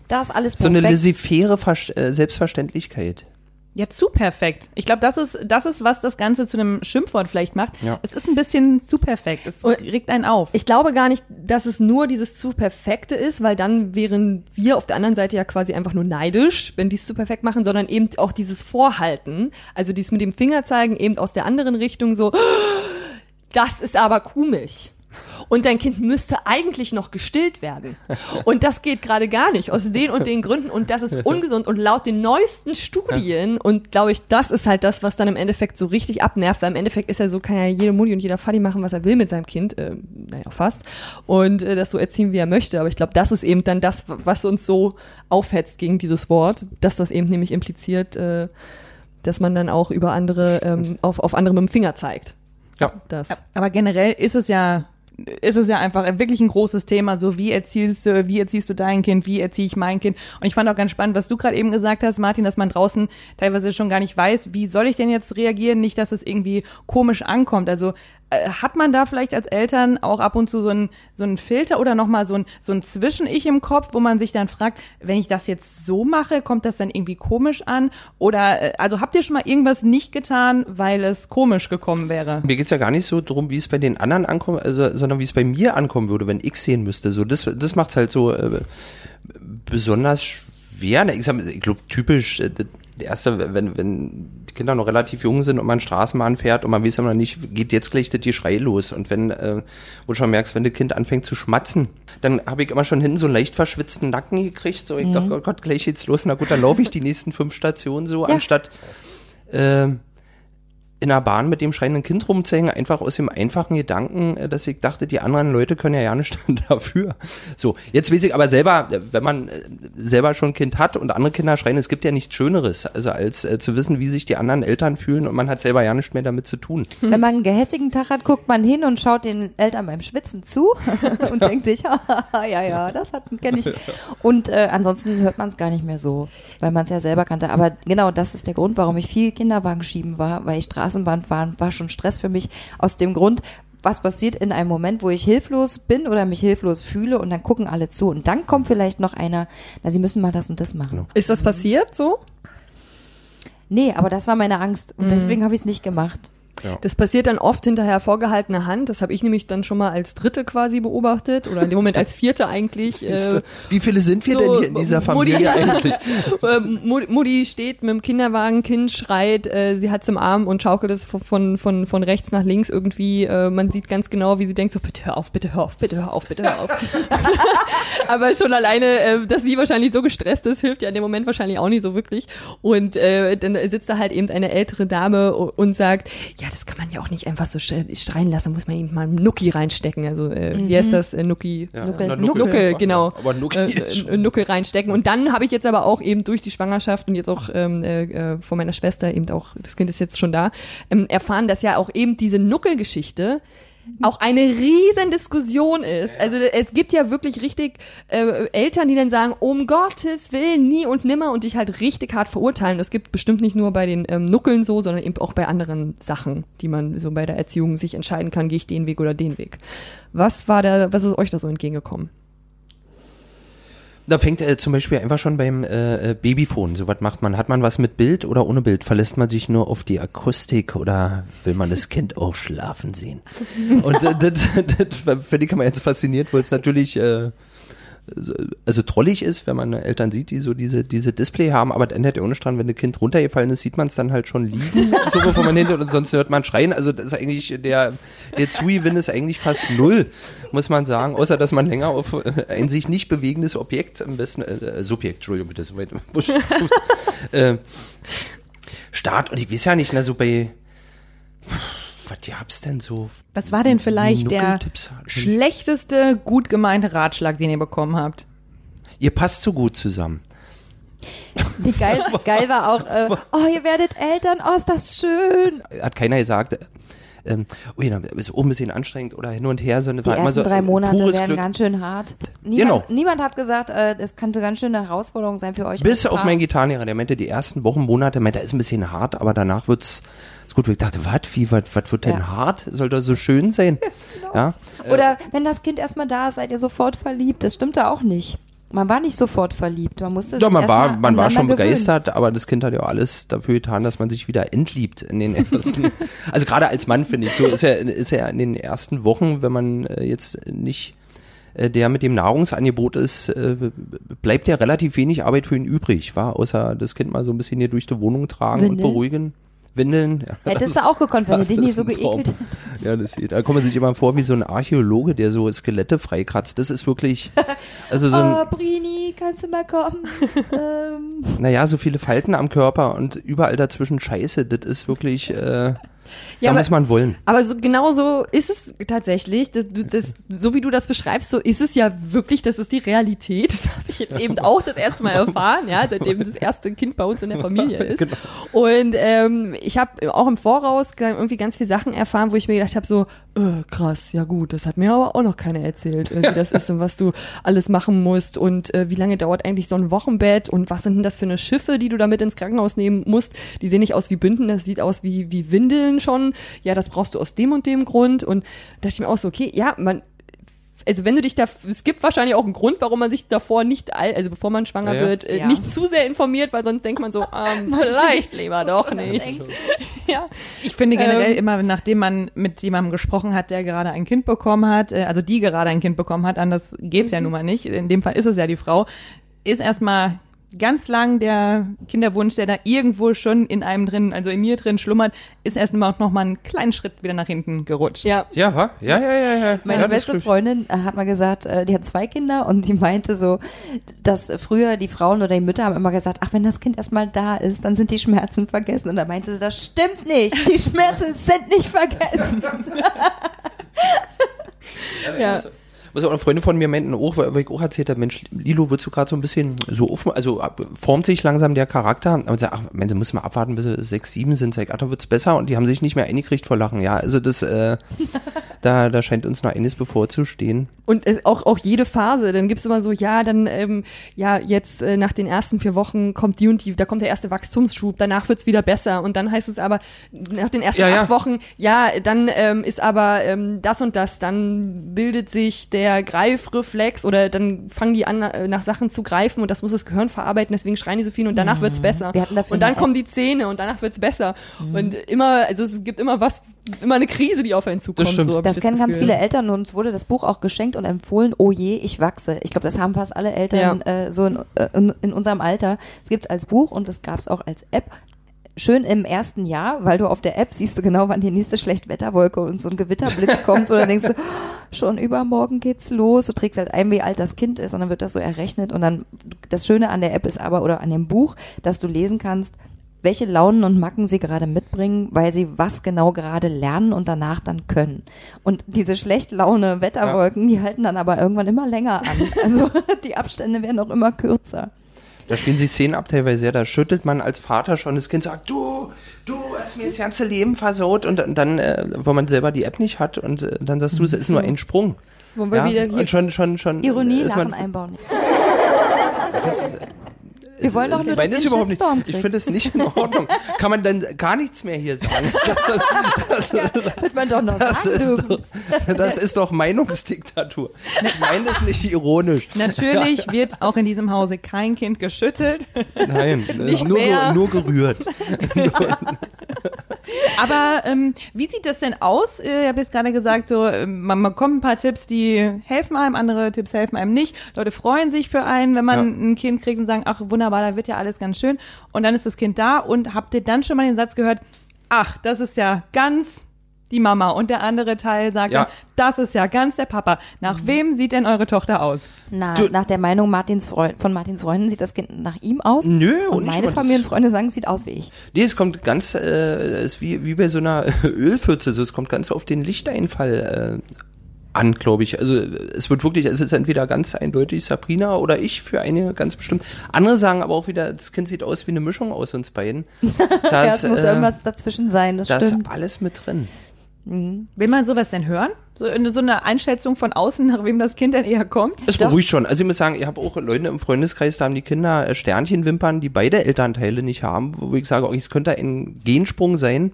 Da ist alles so eine perfekt. laissez-faire äh, Selbstverständlichkeit. Ja, zu perfekt. Ich glaube, das ist, das ist, was das Ganze zu einem Schimpfwort vielleicht macht. Ja. Es ist ein bisschen zu perfekt. Es Und- regt einen auf. Ich glaube gar nicht, dass es nur dieses zu perfekte ist, weil dann wären wir auf der anderen Seite ja quasi einfach nur neidisch, wenn die es zu perfekt machen, sondern eben auch dieses Vorhalten, also dieses mit dem Finger zeigen, eben aus der anderen Richtung so, das ist aber Kuhmilch. Und dein Kind müsste eigentlich noch gestillt werden. Und das geht gerade gar nicht, aus den und den Gründen. Und das ist ungesund. Und laut den neuesten Studien, und glaube ich, das ist halt das, was dann im Endeffekt so richtig abnervt, weil im Endeffekt ist ja so, kann ja jede Mutti und jeder Vati machen, was er will mit seinem Kind. Äh, naja, fast. Und äh, das so erziehen, wie er möchte. Aber ich glaube, das ist eben dann das, was uns so aufhetzt gegen dieses Wort, dass das eben nämlich impliziert, äh, dass man dann auch über andere, ähm, auf, auf andere mit dem Finger zeigt. Ja. Das. Aber generell ist es ja ist es ja einfach wirklich ein großes Thema, so wie erziehst du, wie erziehst du dein Kind, wie erziehe ich mein Kind. Und ich fand auch ganz spannend, was du gerade eben gesagt hast, Martin, dass man draußen teilweise schon gar nicht weiß, wie soll ich denn jetzt reagieren, nicht, dass es irgendwie komisch ankommt. Also hat man da vielleicht als Eltern auch ab und zu so einen so einen Filter oder nochmal so ein, so ein Zwischen-Ich im Kopf, wo man sich dann fragt, wenn ich das jetzt so mache, kommt das dann irgendwie komisch an? Oder äh, also habt ihr schon mal irgendwas nicht getan, weil es komisch gekommen wäre? Mir geht's ja gar nicht so drum, wie es bei den anderen ankommt, also, sondern wie es bei mir ankommen würde, wenn ich sehen müsste. So, das, das macht's halt so äh, besonders schwer. Ich, ich glaube, typisch, äh, das erste, wenn, wenn die Kinder noch relativ jung sind und man Straßenbahn fährt und man weiß immer nicht, geht jetzt gleich das Geschrei los. Und wenn, äh, wo du schon merkst, wenn das Kind anfängt zu schmatzen, dann habe ich immer schon hinten so einen leicht verschwitzten Nacken gekriegt. So, ich dachte, oh Gott, gleich geht's los. Na gut, dann laufe ich die nächsten fünf Stationen so, anstatt ähm, in der Bahn mit dem schreienden Kind rumzuhängen, einfach aus dem einfachen Gedanken, äh, dass ich dachte, die anderen Leute können ja ja nicht dafür. So, jetzt weiß ich aber selber, äh, wenn man äh, selber schon ein Kind hat und andere Kinder schreien, es gibt ja nichts Schöneres, also als äh, zu wissen, wie sich die anderen Eltern fühlen und man hat selber ja nichts mehr damit zu tun. Wenn man einen gehässigen Tag hat, guckt man hin und schaut den Eltern beim Schwitzen zu und denkt sich, ja, ja, das kenne ich. Und äh, ansonsten hört man es gar nicht mehr so, weil man es ja selber kannte. Aber genau das ist der Grund, warum ich viel Kinderwagen schieben war, weil ich Straßenbahn fahren war schon Stress für mich aus dem Grund, was passiert in einem Moment, wo ich hilflos bin oder mich hilflos fühle und dann gucken alle zu und dann kommt vielleicht noch einer, na, sie müssen mal das und das machen. Ist das passiert so? Nee, aber das war meine Angst und deswegen habe ich es nicht gemacht. Das passiert dann oft hinterher vorgehaltener Hand. Das habe ich nämlich dann schon mal als Dritte quasi beobachtet oder in dem Moment als Vierte eigentlich. Äh, Wie viele sind wir so, denn hier in dieser Familie Mutti- eigentlich? Mu- Mutti steht mit dem Kinderwagen, Kind schreit, äh, sie hat's im Arm und schaukelt es von, von, von, von rechts nach links irgendwie. Äh, man sieht ganz genau, wie sie denkt, so bitte hör auf, bitte hör auf, bitte hör auf, bitte hör auf. Aber schon alleine, äh, dass sie wahrscheinlich so gestresst ist, hilft ja in dem Moment wahrscheinlich auch nicht so wirklich. Und äh, dann sitzt da halt eben eine ältere Dame und sagt, ja, das kann man ja auch nicht einfach so sch- schreien lassen, muss man eben mal einen Nucki reinstecken. Also äh, wie heißt das? Äh, Nucki? Ja, Nuckel. na, Nuckel, genau. Aber Nuckel äh, äh, Nuckel reinstecken. Und dann habe ich jetzt aber auch eben durch die Schwangerschaft und jetzt auch ähm, äh, äh, von meiner Schwester eben auch, das Kind ist jetzt schon da, ähm, erfahren, dass ja auch eben diese Nuckelgeschichte auch eine riesen Diskussion ist. Also es gibt ja wirklich richtig äh, Eltern, die dann sagen, um Gottes Willen, nie und nimmer und dich halt richtig hart verurteilen. Das gibt bestimmt nicht nur bei den ähm, Nuckeln so, sondern eben auch bei anderen Sachen, die man so bei der Erziehung sich entscheiden kann, gehe ich den Weg oder den Weg. Was war da, was ist euch da so entgegengekommen? Da fängt äh, zum Beispiel einfach schon beim äh, äh, Babyphone. So was macht man? Hat man was mit Bild oder ohne Bild? Verlässt man sich nur auf die Akustik oder will man das Kind auch schlafen sehen? Und äh, das, das finde ich immer jetzt fasziniert, weil es natürlich äh, also trollig ist, wenn man Eltern sieht, die so diese diese Display haben, aber das ändert ja auch nicht dran, wenn ein Kind runtergefallen ist, sieht man es dann halt schon liegen, so bevor man hinter und sonst hört man schreien. Also das ist eigentlich der der Zui-Win ist eigentlich fast null, muss man sagen, außer dass man länger auf äh, ein sich nicht bewegendes Objekt, am besten äh, Subjekt, Entschuldigung, bitte, so weit äh, Start und ich weiß ja nicht, na so bei was gab's denn so? Was war denn vielleicht der schlechteste, gut gemeinte Ratschlag, den ihr bekommen habt? Ihr passt so gut zusammen. Wie geil, geil war auch, äh, oh, ihr werdet Eltern, oh, ist das schön. Hat keiner gesagt, ähm, ui, ist oben ein bisschen anstrengend oder hin und her, sondern Die war immer so drei äh, Monate pures werden Glück. ganz schön hart. Niemand, Genau. niemand hat gesagt, äh, das könnte ganz schön eine Herausforderung sein für euch. Bis auf meinen Gitarrenlehrer, der meinte, die ersten Wochen, Monate, meinte, er ist ein bisschen hart, aber danach wird's ist gut. Ich dachte, was, wie, was, was wird denn Ja. hart? Soll das so schön sein? Ja. Oder wenn das Kind erstmal da ist, seid ihr sofort verliebt. Das stimmte auch nicht. Man war nicht sofort verliebt. Man musste Ja, sich man war, man war schon gewöhnen. begeistert, aber das Kind hat ja auch alles dafür getan, dass man sich wieder entliebt in den ersten, also gerade als Mann finde ich, so ist ja, ist ja in den ersten Wochen, wenn man äh, jetzt nicht äh, der mit dem Nahrungsangebot ist, äh, bleibt ja relativ wenig Arbeit für ihn übrig, war, außer das Kind mal so ein bisschen hier durch die Wohnung tragen und Windeln? beruhigen. Windeln. Ja, Hättest du auch gekonnt, wenn das dich nicht so ein Traum. Ja, das sieht. Da kommt man sich immer vor wie so ein Archäologe, der so Skelette freikratzt. Das ist wirklich, also so ein, Oh, Brini, kannst du mal kommen? ähm, naja, so viele Falten am Körper und überall dazwischen Scheiße, das ist wirklich, äh, da aber- muss man wollen. Aber so genau so ist es tatsächlich. Das, das, so wie du das beschreibst, so ist es ja wirklich, das ist die Realität. Das habe ich jetzt eben auch das erste Mal erfahren, ja, seitdem das erste Kind bei uns in der Familie ist. Genau. Und ähm, ich habe auch im Voraus irgendwie ganz viele Sachen erfahren, wo ich mir gedacht habe, so, äh, krass, ja gut, das hat mir aber auch noch keiner erzählt, äh, wie das ist und was du alles machen musst und äh, wie lange dauert eigentlich so ein Wochenbett und was sind denn das für eine Schiffe, die du da mit ins Krankenhaus nehmen musst. Die sehen nicht aus wie Bünden, das sieht aus wie, wie Windeln schon. Ja, das brauchst du aus dem und dem Grund. Und da dachte ich mir auch so, okay, ja, man, also wenn du dich da, es gibt wahrscheinlich auch einen Grund, warum man sich davor nicht, all, also bevor man schwanger Ja, ja. wird, äh, Ja. nicht zu sehr informiert, weil sonst denkt man so, ähm, vielleicht lieber doch nicht. Ja. Ich finde generell Ähm. immer, nachdem man mit jemandem gesprochen hat, der gerade ein Kind bekommen hat, äh, also die gerade ein Kind bekommen hat, anders geht's ja nun mal nicht. In dem Fall ist es ja die Frau, ist erstmal ganz lang der Kinderwunsch, der da irgendwo schon in einem drin, also in mir drin schlummert, ist erst mal noch mal einen kleinen Schritt wieder nach hinten gerutscht. Ja. Ja, war? Ja, ja, ja, ja. Meine ja, beste. Freundin äh, hat mal gesagt, äh, die hat zwei Kinder und die meinte so, dass früher die Frauen oder die Mütter haben immer gesagt, ach, wenn das Kind erstmal da ist, dann sind die Schmerzen vergessen. Und da meinte sie, das stimmt nicht. Die Schmerzen sind nicht vergessen. Ja. Was auch eine Freundin von mir meinten auch, weil ich auch erzählt habe, Mensch, Lilo, wird so gerade so ein bisschen so offen, also formt sich langsam der Charakter. Aber sie, ach, Mensch, sie müssen mal abwarten, bis sie sechs, sieben sind. Sag ich, ach, da wird's besser und die haben sich nicht mehr eingekriegt vor Lachen. Ja, also das, äh, da, da scheint uns noch eines bevorzustehen. Und äh, auch, auch jede Phase, dann gibt's immer so, ja, dann, ähm, ja, jetzt äh, nach den ersten vier Wochen kommt die und die, da kommt der erste Wachstumsschub, danach wird's wieder besser. Und dann heißt es aber, nach den ersten Ja, ja. acht Wochen, ja, dann ähm, ist aber ähm, das und das, dann bildet sich der Greifreflex oder dann fangen die an, äh, nach Sachen zu greifen und das muss das Gehirn verarbeiten, deswegen schreien die so viel und danach wird's besser. Wir hatten dafür und dann kommen die Zähne und danach wird's besser. Und immer, also es gibt immer was, immer eine Krise, die auf einen zukommt. stimmt. so Das ich kennen ganz viele Eltern und uns wurde das Buch auch geschenkt und empfohlen, oh je, ich wachse. Ich glaube, das haben fast alle Eltern äh, so in, äh, in, in unserem Alter. Es gibt es als Buch und es gab es auch als App. Schön im ersten Jahr, weil du auf der App siehst du genau, wann die nächste Schlechtwetterwolke und so ein Gewitterblitz kommt und dann denkst du, oh, schon übermorgen geht's los. Du trägst halt ein, wie alt das Kind ist und dann wird das so errechnet und dann, das Schöne an der App ist aber, oder an dem Buch, dass du lesen kannst, welche Launen und Macken sie gerade mitbringen, weil sie was genau gerade lernen und danach dann können. Und diese schlecht Laune Wetterwolken, die halten dann aber irgendwann immer länger an. Also die Abstände werden auch immer kürzer. Da spielen sich Szenen ab teilweise sehr, da schüttelt man als Vater schon das Kind sagt, du, du hast mir das ganze Leben versaut und dann, dann äh, wo man selber die App nicht hat und äh, dann sagst du, es ist nur ein Sprung. Wo wir Ja, wieder hier und schon, schon, schon. Ironie, man- Lachen einbauen. Was ist- Wir wollen doch nur, das ihr überhaupt nicht. Ich finde es nicht in Ordnung. Kann man dann gar nichts mehr hier sagen? Das, ist- das, Wird man doch noch das, sagen ist, doch, das ist doch Meinungsdiktatur. Ich meine das nicht ironisch. Natürlich wird auch in diesem Hause kein Kind geschüttelt. Nein, Nicht nur, mehr. nur gerührt. Aber ähm, wie sieht das denn aus? Äh, Ich habe jetzt gerade gesagt, so ähm, man bekommt ein paar Tipps, die helfen einem, andere Tipps helfen einem nicht. Leute freuen sich für einen, wenn man Ja. ein Kind kriegt und sagen, ach wunderbar, da wird ja alles ganz schön. Und dann ist das Kind da und habt ihr dann schon mal den Satz gehört, ach, das ist ja ganz die Mama und der andere Teil sagt Ja. dann, das ist ja ganz der Papa. Nach wem sieht denn eure Tochter aus? Na, Du- nach der Meinung Martins Freund, von Martins Freunden sieht das Kind nach ihm aus. Nö, und und meine das- Familienfreunde sagen, es sieht aus wie ich. Nee, es kommt ganz, äh, ist wie, wie bei so einer Ölpfütze, so, es kommt ganz auf den Lichteinfall äh, an, glaube ich. Also es wird wirklich, es ist entweder ganz eindeutig Sabrina oder ich für eine ganz bestimmt. Andere sagen aber auch wieder, das Kind sieht aus wie eine Mischung aus uns beiden. Da Ja, es muss äh, irgendwas dazwischen sein, das da ist stimmt. alles mit drin. Will man sowas denn hören? So, eine- so eine Einschätzung von außen, nach wem das Kind dann eher kommt? Es beruhigt schon. Also ich muss sagen, ich habe auch Leute im Freundeskreis, da haben die Kinder äh, Sternchenwimpern, die beide Elternteile nicht haben, wo ich sage, oh, es könnte ein Gensprung sein.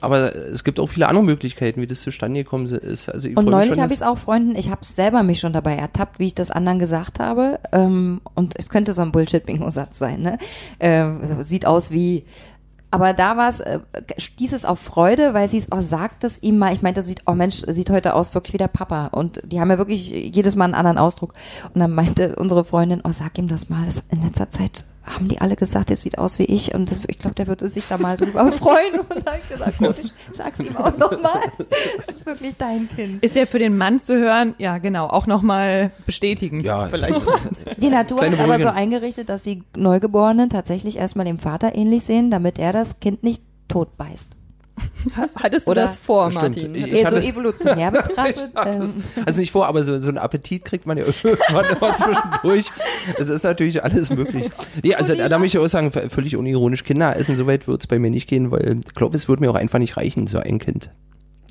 Aber es gibt auch viele andere Möglichkeiten, wie das zustande gekommen ist. Also ich Und neulich habe ich es auch Freunden, ich habe selber mich schon dabei ertappt, wie ich das anderen gesagt habe. Ähm, und es könnte so ein Bullshit-Bingo-Satz sein, ne? Ähm, also sieht aus wie. Aber da war es, äh, stieß es auf Freude, weil sie es auch sagt es ihm mal. Ich meinte, sieht, oh Mensch, sieht heute aus wirklich wie der Papa. Und die haben ja wirklich jedes Mal einen anderen Ausdruck. Und dann meinte unsere Freundin, oh, sag ihm das mal. Das in letzter Zeit haben die alle gesagt, es sieht aus wie ich. Und das, ich glaube, der würde sich da mal drüber freuen. Und dann habe ich gesagt, gut, ich sag's ihm auch nochmal. Das ist wirklich dein Kind. Ist ja für den Mann zu hören, ja genau, auch nochmal bestätigend. Ja, vielleicht. Die Natur es aber so eingerichtet, dass die Neugeborenen tatsächlich erstmal dem Vater ähnlich sehen, damit er das Kind nicht tot beißt. Hattest du Oder- das vor, Stimmt. Martin? Ich- Eher so evolutionär betrachtet. Ich es- ähm, also nicht vor, aber so, so einen Appetit kriegt man ja irgendwann immer zwischendurch. Es ist natürlich alles möglich. Nee, also da, da möchte ich auch sagen, völlig unironisch, Kinder essen, soweit wird es bei mir nicht gehen, weil ich glaube, es würde mir auch einfach nicht reichen, so ein Kind.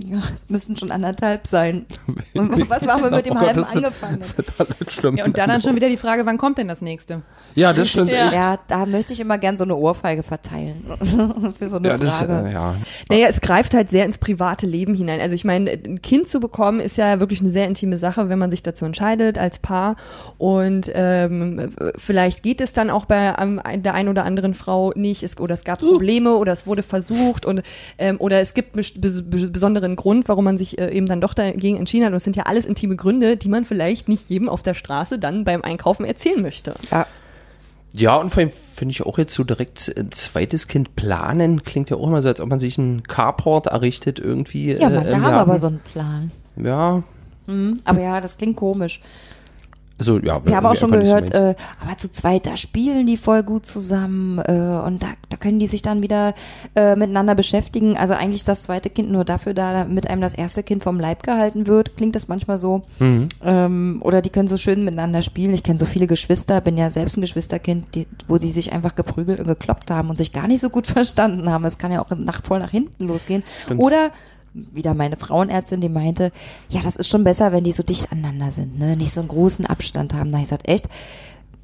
Ja, müssten schon anderthalb sein. Und was machen wir mit dem Oh Gott, halben das ist- Angefangenen? Das ist schlimm. Ja, und dann dann schon wieder die Frage, wann kommt denn das nächste? Ja, das stimmt echt. Ja, da möchte ich immer gern so eine Ohrfeige verteilen. Für so eine Ja, das, Frage. äh, ja. Naja, es greift halt sehr ins private Leben hinein. Also ich meine, ein Kind zu bekommen ist ja wirklich eine sehr intime Sache, wenn man sich dazu entscheidet als Paar. Und ähm, vielleicht geht es dann auch bei ähm, ein- der einen oder anderen Frau nicht. Es, oder es gab Probleme oder es wurde versucht und ähm, oder es gibt bes besonderen Grund, warum man sich äh, eben dann doch dagegen entschieden hat. Und es sind ja alles intime Gründe, die man vielleicht nicht jedem auf der Straße dann beim Einkaufen erzählen möchte. Ja. Ja, und vor allem finde ich auch jetzt so direkt ein zweites Kind planen, klingt ja auch immer so, als ob man sich einen Carport errichtet irgendwie. Ja, äh, manche im haben aber so einen Plan. Ja, Mhm. Aber ja, das klingt komisch. Also ja. Wir haben auch schon gehört, äh, aber zu zweit, da spielen die voll gut zusammen äh, und da, da können die sich dann wieder äh, miteinander beschäftigen. Also eigentlich ist das zweite Kind nur dafür da, damit einem das erste Kind vom Leib gehalten wird. Klingt das manchmal so. Mhm. Ähm, oder die können so schön miteinander spielen. Ich kenne so viele Geschwister, bin ja selbst ein Geschwisterkind, die, wo die sich einfach geprügelt und gekloppt haben und sich gar nicht so gut verstanden haben. Es kann ja auch nach, voll nach hinten losgehen. Stimmt. Oder wieder meine Frauenärztin, die meinte, ja, das ist schon besser, wenn die so dicht aneinander sind, ne? Nicht so einen großen Abstand haben. Da hab ich gesagt, echt?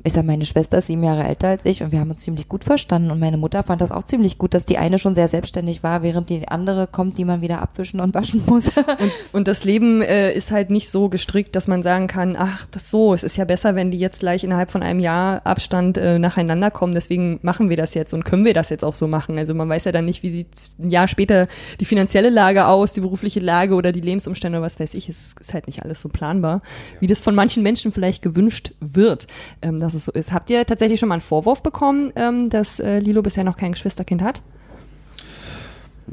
Ich sag, meine Schwester ist sieben Jahre älter als ich und wir haben uns ziemlich gut verstanden. Und meine Mutter fand das auch ziemlich gut, dass die eine schon sehr selbstständig war, während die andere kommt, die man wieder abwischen und waschen muss. Und das Leben äh, ist halt nicht so gestrickt, dass man sagen kann, ach, das so, es ist ja besser, wenn die jetzt gleich innerhalb von einem Jahr Abstand äh, nacheinander kommen. Deswegen machen wir das jetzt und können wir das jetzt auch so machen. Also man weiß ja dann nicht, wie sieht ein Jahr später die finanzielle Lage aus, die berufliche Lage oder die Lebensumstände oder was weiß ich. Es ist halt nicht alles so planbar, wie das von manchen Menschen vielleicht gewünscht wird, ähm, dass es so ist. Habt ihr tatsächlich schon mal einen Vorwurf bekommen, ähm, dass äh, Lilo bisher noch kein Geschwisterkind hat?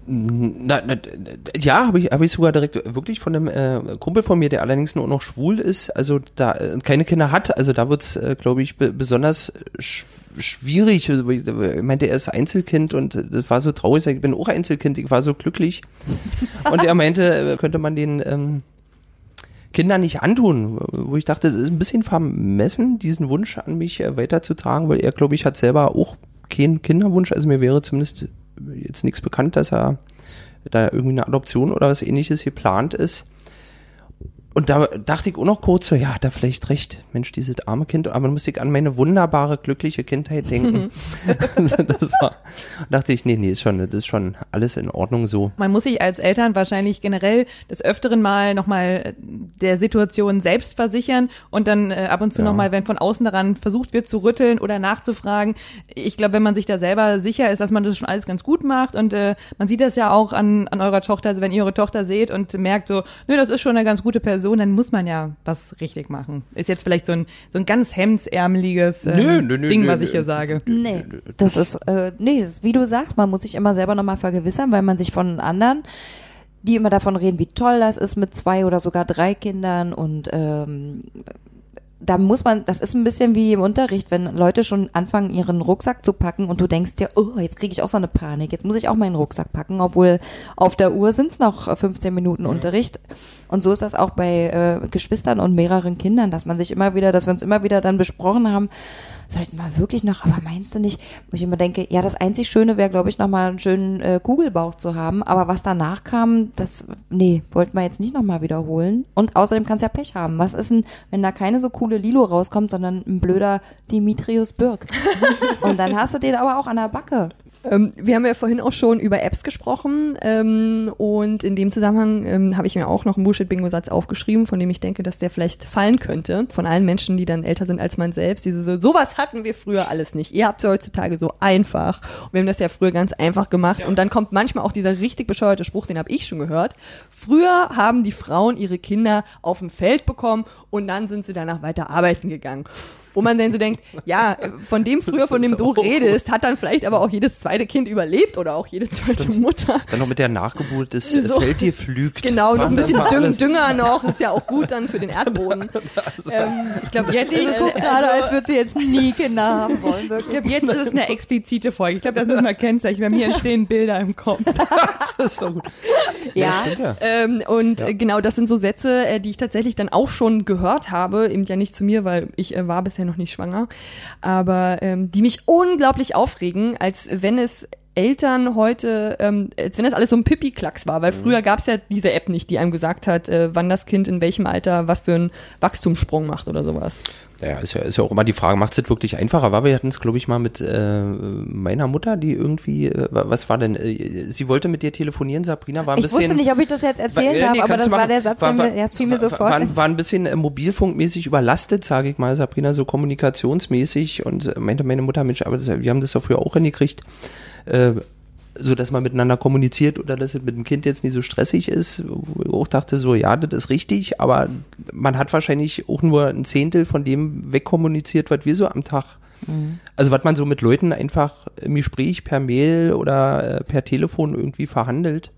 Na, na, ja, habe ich, hab ich sogar direkt wirklich von einem äh, Kumpel von mir, der allerdings nur noch schwul ist, also da äh, keine Kinder hat, also da wird's, äh, glaube ich, be besonders sch schwierig. Also, Ich meinte, er ist Einzelkind und das war so traurig. Ich bin auch Einzelkind, ich war so glücklich. Und er meinte, äh, könnte man den ähm, Kindern nicht antun, wo ich dachte, es ist ein bisschen vermessen, diesen Wunsch an mich äh, weiterzutragen, weil er, glaube ich, hat selber auch keinen Kinderwunsch. Also mir wäre zumindest jetzt nichts bekannt, dass er da irgendwie eine Adoption oder was ähnliches geplant ist. Und da dachte ich auch noch kurz so, ja, hat er vielleicht recht. Mensch, dieses arme Kind, aber dann musste ich an meine wunderbare, glückliche Kindheit denken. das war, dachte ich, nee, nee, ist schon, das ist schon alles in Ordnung so. Man muss sich als Eltern wahrscheinlich generell des Öfteren mal nochmal der Situation selbst versichern und dann äh, ab und zu Ja. nochmal, wenn von außen daran versucht wird zu rütteln oder nachzufragen. Ich glaube, wenn man sich da selber sicher ist, dass man das schon alles ganz gut macht und äh, man sieht das ja auch an, an eurer Tochter, also wenn ihr eure Tochter seht und merkt so, nö, das ist schon eine ganz gute Person, dann muss man ja was richtig machen. Ist jetzt vielleicht so ein, so ein ganz hemdsärmeliges ähm, Nö, nö, nö, Ding, nö, was ich hier sage. Nee, das ist, äh, nee, das ist, wie du sagst, man muss sich immer selber nochmal vergewissern, weil man sich von anderen, die immer davon reden, wie toll das ist mit zwei oder sogar drei Kindern und ähm, da muss man, das ist ein bisschen wie im Unterricht, wenn Leute schon anfangen, ihren Rucksack zu packen und du denkst dir, oh, jetzt kriege ich auch so eine Panik, jetzt muss ich auch meinen Rucksack packen, obwohl auf der Uhr sind es noch äh, 15 Minuten Unterricht. Und so ist das auch bei äh, Geschwistern und mehreren Kindern, dass man sich immer wieder, dass wir uns immer wieder dann besprochen haben, sollten wir wirklich noch, aber meinst du nicht, wo ich immer denke, ja, das einzig Schöne wäre, glaube ich, nochmal einen schönen äh, Kugelbauch zu haben, aber was danach kam, das, nee, wollten wir jetzt nicht nochmal wiederholen. Und außerdem kannst ja Pech haben. Was ist denn, wenn da keine so coole Lilo rauskommt, sondern ein blöder Dimitrius Birk? Und dann hast du den aber auch an der Backe. Ähm, wir haben ja vorhin auch schon über Apps gesprochen ähm, und in dem Zusammenhang ähm, habe ich mir auch noch einen Bullshit-Bingo-Satz aufgeschrieben, von dem ich denke, dass der vielleicht fallen könnte. Von allen Menschen, die dann älter sind als man selbst. Diese so, sowas hatten wir früher alles nicht. Ihr habt es ja heutzutage so einfach. Und wir haben das ja früher ganz einfach gemacht. Und dann kommt manchmal auch dieser richtig bescheuerte Spruch, den habe ich schon gehört. Früher haben die Frauen ihre Kinder auf dem Feld bekommen und dann sind sie danach weiter arbeiten gegangen. Wo man dann so denkt, ja, von dem früher, von dem du redest, hat dann vielleicht aber auch jedes zweite Kind überlebt oder auch jede zweite Mutter. Dann noch mit der Nachgeburt des äh, So. Feld geflügt. Genau, noch ein bisschen alles- Dünger noch, ist ja auch gut dann für den Erdboden. ähm, Ich glaube, jetzt ist es Gerade als würde sie jetzt nie Kinder haben wollen, Ich wirklich. glaube, jetzt ist es eine explizite Folge. Ich glaube, das müssen wir kennzeichnen. Bei mir entstehen Bilder im Kopf. Das ist doch gut. Ja, ja. Ähm, und äh, genau, das sind so Sätze, äh, die ich tatsächlich dann auch schon gehört habe, eben ja nicht zu mir, weil ich äh, war bisher noch nicht schwanger, aber ähm, die mich unglaublich aufregen, als wenn es Eltern heute, ähm, als wenn das alles so ein Pipi-Klacks war, weil früher gab es ja diese App nicht, die einem gesagt hat, äh, wann das Kind in welchem Alter was für einen Wachstumssprung macht oder sowas. Naja, ist ja, ist ja auch immer die Frage, macht es das wirklich einfacher? Weil wir hatten es, glaube ich, mal mit äh, meiner Mutter, die irgendwie, äh, was war denn, äh, sie wollte mit dir telefonieren, Sabrina, war ein ich bisschen... wusste nicht, ob ich das jetzt erzählen War- darf, nee, aber das war der Satz, der mir, erst fiel mir war, sofort. war, war ein bisschen äh, mobilfunkmäßig überlastet, sage ich mal, Sabrina, so kommunikationsmäßig und meinte meine Mutter, Mensch, aber das, wir haben das früher auch hingekriegt, äh, so dass man miteinander kommuniziert oder dass es mit dem Kind jetzt nicht so stressig ist, wo ich auch dachte so, ja, das ist richtig, aber man hat wahrscheinlich auch nur ein Zehntel von dem wegkommuniziert, was wir so am Tag Also was man so mit Leuten einfach im Gespräch per Mail oder äh, per Telefon irgendwie verhandelt.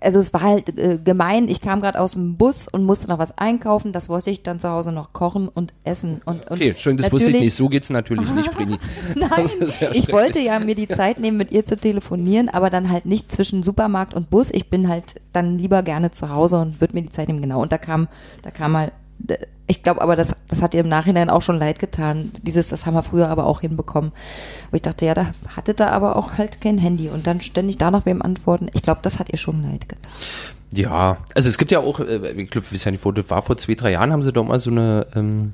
Also es war halt äh, gemein. Ich kam gerade aus dem Bus und musste noch was einkaufen. Das wollte ich dann zu Hause noch kochen und essen. Und, und Okay, schön, das wusste ich nicht. So geht's natürlich nicht, Brini. Nein, ja ich wollte ja mir die Zeit nehmen, mit ihr zu telefonieren, aber dann halt nicht zwischen Supermarkt und Bus. Ich bin halt dann lieber gerne zu Hause und würde mir die Zeit nehmen, genau. Und da kam, da kam mal, ich glaube aber, das, das hat ihr im Nachhinein auch schon leid getan. Dieses, das haben wir früher aber auch hinbekommen. Wo ich dachte, ja, da hattet ihr aber auch halt kein Handy und dann ständig da nach wem antworten. Ich glaube, das hat ihr schon leid getan. Ja, also es gibt ja auch, äh, ich glaube, wie es war vor zwei, drei Jahren, haben sie doch mal so eine, ähm,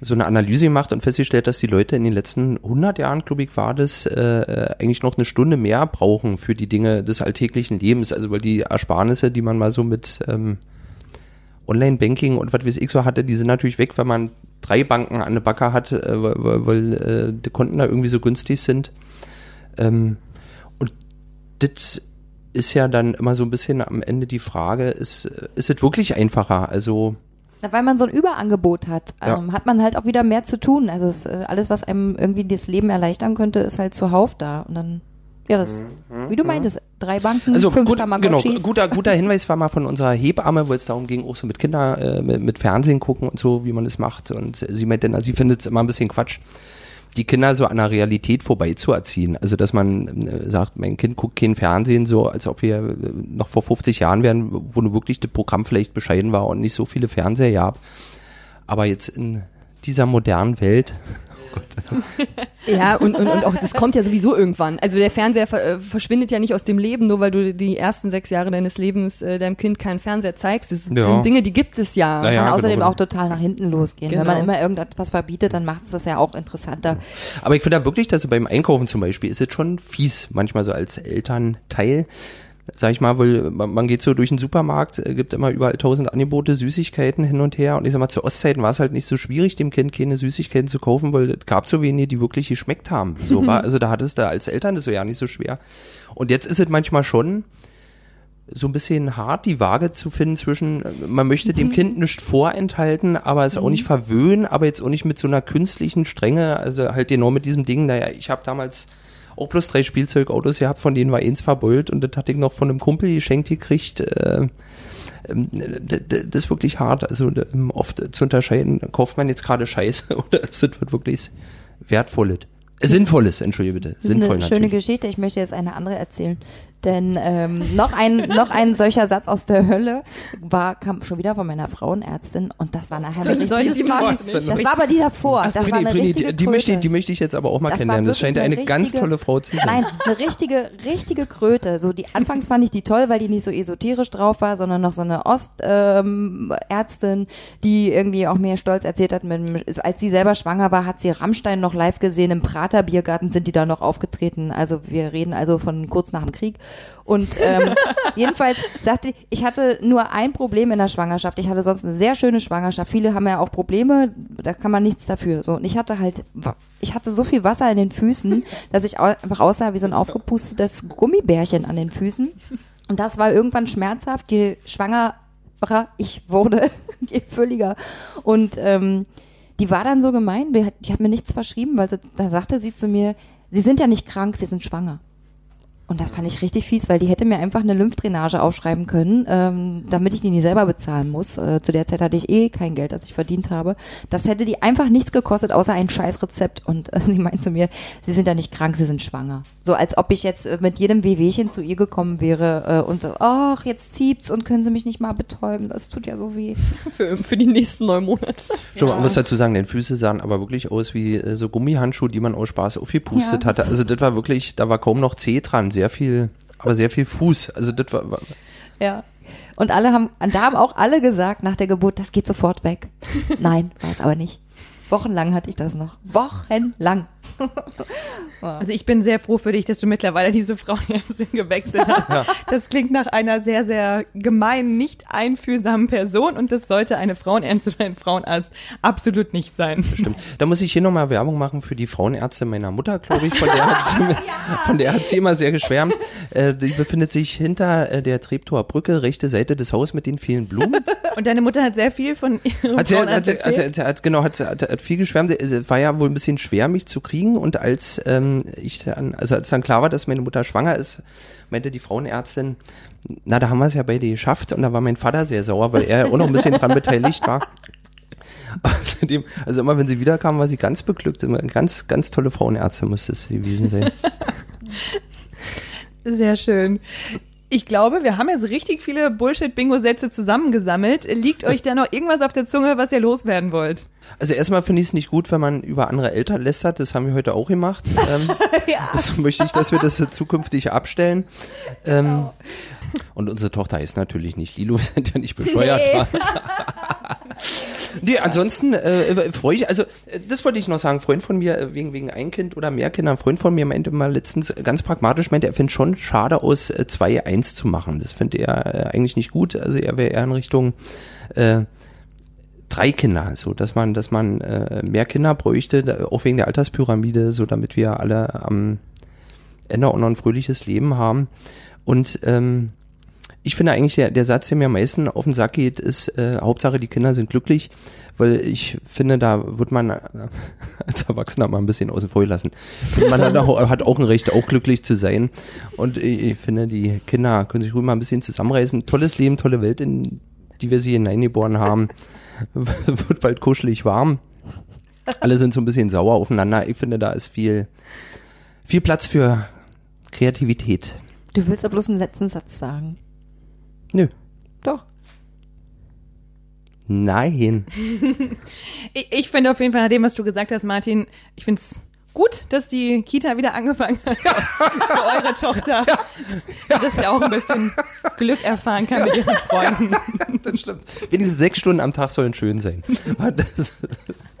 so eine Analyse gemacht und festgestellt, dass die Leute in den letzten 100 Jahren, glaube ich, war das, äh, äh, eigentlich noch eine Stunde mehr brauchen für die Dinge des alltäglichen Lebens. Also weil die Ersparnisse, die man mal so mit ähm, Online-Banking und was weiß ich so hatte, die sind natürlich weg, wenn man drei Banken an der Backe hat, äh, weil, weil, äh, die Konten da irgendwie so günstig sind. Ähm, und das ist ja dann immer so ein bisschen am Ende die Frage, ist, ist es wirklich einfacher? Also, Weil man so ein Überangebot hat, Ja. ähm, hat man halt auch wieder mehr zu tun. Also es, äh, alles, was einem irgendwie das Leben erleichtern könnte, ist halt zuhauf da. Und dann, ja, das, wie du meintest, drei Banken, also fünf gut, genau, guter, guter Hinweis war mal von unserer Hebamme, wo es darum ging, auch so mit Kindern, äh, mit, mit Fernsehen gucken und so, wie man es macht. Und sie meinte, na, sie findet es immer ein bisschen Quatsch, die Kinder so an der Realität vorbei zu erziehen. Also, dass man äh, sagt, mein Kind guckt kein Fernsehen, so als ob wir äh, noch vor 50 Jahren wären, wo nur wirklich das Programm vielleicht bescheiden war und nicht so viele Fernseher gab. Aber jetzt in dieser modernen Welt, Ja, und, und, und auch, das kommt ja sowieso irgendwann. Also der Fernseher ver äh, verschwindet ja nicht aus dem Leben, nur weil du die ersten sechs Jahre deines Lebens äh, deinem Kind keinen Fernseher zeigst. Das Ja. sind Dinge, die gibt es ja. Kann außerdem genau. auch total nach hinten losgehen. Wenn Genau. man immer irgendetwas verbietet, dann macht es das ja auch interessanter. Aber ich finde da wirklich, dass so beim Einkaufen zum Beispiel ist es schon fies, manchmal so als Elternteil. Sag ich mal, weil man geht so durch den Supermarkt, äh, gibt immer überall tausend Angebote, Süßigkeiten hin und her. Und ich sag mal, zu Ostzeiten war es halt nicht so schwierig, dem Kind keine Süßigkeiten zu kaufen, weil es gab so wenige, die wirklich geschmeckt haben. So war, also da hattest du als Eltern das so ja nicht so schwer. Und jetzt ist es manchmal schon so ein bisschen hart, die Waage zu finden zwischen, äh, man möchte dem Kind nicht vorenthalten, aber es auch nicht verwöhnen, aber jetzt auch nicht mit so einer künstlichen Strenge, also halt genau mit diesem Ding, naja, ich habe damals auch bloß drei Spielzeugautos gehabt, von denen war eins verbeult und das hatte ich noch von einem Kumpel geschenkt gekriegt. Äh, ähm, das ist wirklich hart, also ähm, oft zu unterscheiden, kauft man jetzt gerade Scheiße oder ist das wird wirklich Wertvolles. Äh, Sinnvolles, entschuldige bitte. Das ist Sinnvoll eine schöne natürlich. Geschichte. Ich möchte jetzt eine andere erzählen. Denn ähm, noch ein noch ein solcher Satz aus der Hölle war kam schon wieder von meiner Frauenärztin und das war nachher eine richtige, die nicht. Das war aber die davor. das war eine Brini, richtige die, die, möchte ich, die möchte ich jetzt aber auch mal Das kennenlernen. Das scheint eine, eine ganz tolle Frau zu sein. Nein, eine richtige, richtige Kröte. So die anfangs fand ich die toll, weil die nicht so esoterisch drauf war, sondern noch so eine Ostärztin, ähm, die irgendwie auch mir stolz erzählt hat, mit, als sie selber schwanger war, hat sie Rammstein noch live gesehen. Im Prater Biergarten sind die da noch aufgetreten. Also wir reden also von kurz nach dem Krieg. Und ähm, jedenfalls sagte ich, ich hatte nur ein Problem in der Schwangerschaft. Ich hatte sonst eine sehr schöne Schwangerschaft. Viele haben ja auch Probleme, da kann man nichts dafür. So und ich hatte halt, ich hatte so viel Wasser in den Füßen, dass ich einfach aussah wie so ein aufgepustetes Gummibärchen an den Füßen. Und das war irgendwann schmerzhaft. Je schwangerer ich wurde, je fülliger. Und ähm, die war dann so gemein, die hat, die hat mir nichts verschrieben, weil sie, da sagte sie zu mir, sie sind ja nicht krank, sie sind schwanger. Und das fand ich richtig fies, weil die hätte mir einfach eine Lymphdrainage aufschreiben können, ähm, damit ich die nicht selber bezahlen muss. Äh, zu der Zeit hatte ich eh kein Geld, das ich verdient habe. Das hätte die einfach nichts gekostet, außer ein Scheißrezept. Und äh, sie meint zu mir, sie sind ja nicht krank, sie sind schwanger. So als ob ich jetzt äh, mit jedem Wehwehchen zu ihr gekommen wäre äh, und ach, jetzt ziept's und können sie mich nicht mal betäuben. Das tut ja so weh. Für, für die nächsten neun Monate. Schon, man muss dazu sagen, deine Füße sahen aber wirklich aus wie äh, so Gummihandschuhe, die man aus Spaß aufgepustet Ja. hatte. Also das war wirklich, da war kaum noch Zeh dran, sehr viel, aber sehr viel Fuß. Also das war, war Ja. Und alle haben, da haben auch alle gesagt nach der Geburt, das geht sofort weg. Nein, war es aber nicht. Wochenlang hatte ich das noch. Wochenlang. Also ich bin sehr froh für dich, dass du mittlerweile diese Frauenärztin gewechselt hast. Das klingt nach einer sehr, sehr gemeinen, nicht einfühlsamen Person und das sollte eine Frauenärztin oder ein Frauenarzt absolut nicht sein. Stimmt. Da muss ich hier nochmal Werbung machen für die Frauenärzte meiner Mutter, glaube ich. Von der hat sie, von der hat sie immer sehr geschwärmt. Äh, die befindet sich hinter äh, der Treptower Brücke, rechte Seite des Hauses mit den vielen Blumen. Und deine Mutter hat sehr viel von ihrem Hat sie, hat, sie, hat, hat, genau, hat, hat, hat viel geschwärmt. Es war ja wohl ein bisschen schwer, mich zu kriegen. Und als ähm, ich dann, also als dann klar war, dass meine Mutter schwanger ist, meinte die Frauenärztin, na, da haben wir es ja beide geschafft. Und da war mein Vater sehr sauer, weil er auch noch ein bisschen dran beteiligt war. Außerdem, also immer wenn sie wiederkam, war sie ganz beglückt. Immer eine ganz, ganz tolle Frauenärztin muss es gewesen sein. Sehr schön. Ich glaube, wir haben jetzt richtig viele Bullshit-Bingo-Sätze zusammengesammelt. Liegt euch da noch irgendwas auf der Zunge, was ihr loswerden wollt? Also erstmal finde ich es nicht gut, wenn man über andere Eltern lästert. Das haben wir heute auch gemacht. Ähm, Das möchte ich, dass wir das zukünftig abstellen. Ähm, und unsere Tochter ist natürlich nicht Lilo, wir sind ja nicht bescheuert. wa? Nee, ansonsten äh, freue ich, also äh, das wollte ich noch sagen, Freund von mir, äh, wegen, wegen ein Kind oder mehr Kinder, ein Freund von mir meinte mal letztens äh, ganz pragmatisch, meinte, er findet schon schade aus, äh, 2-1 zu machen. Das findet er äh, eigentlich nicht gut. Also er wäre eher in Richtung äh, drei Kinder, so dass man, dass man äh, mehr Kinder bräuchte, auch wegen der Alterspyramide, so damit wir alle am Ende auch noch ein fröhliches Leben haben. Und ähm, ich finde eigentlich, der, der Satz, der mir am meisten auf den Sack geht, ist, äh, Hauptsache die Kinder sind glücklich, weil ich finde, da wird man äh, als Erwachsener mal ein bisschen außen vor gelassen. Man hat auch, hat auch ein Recht, auch glücklich zu sein. Und ich, ich finde, die Kinder können sich ruhig mal ein bisschen zusammenreißen. Tolles Leben, tolle Welt, in die wir sie hineingeboren haben. wird bald kuschelig warm. Alle sind so ein bisschen sauer aufeinander. Ich finde, da ist viel, viel Platz für Kreativität. Du willst ja bloß einen letzten Satz sagen. Nö. Doch. Nein. Ich, ich finde auf jeden Fall, nach dem, was du gesagt hast, Martin, ich finde es gut, dass die Kita wieder angefangen hat für eure Tochter. Dass sie auch ein bisschen Glück erfahren kann mit ihren Freunden. Das stimmt. Wenigstens sechs Stunden am Tag sollen schön sein. Das,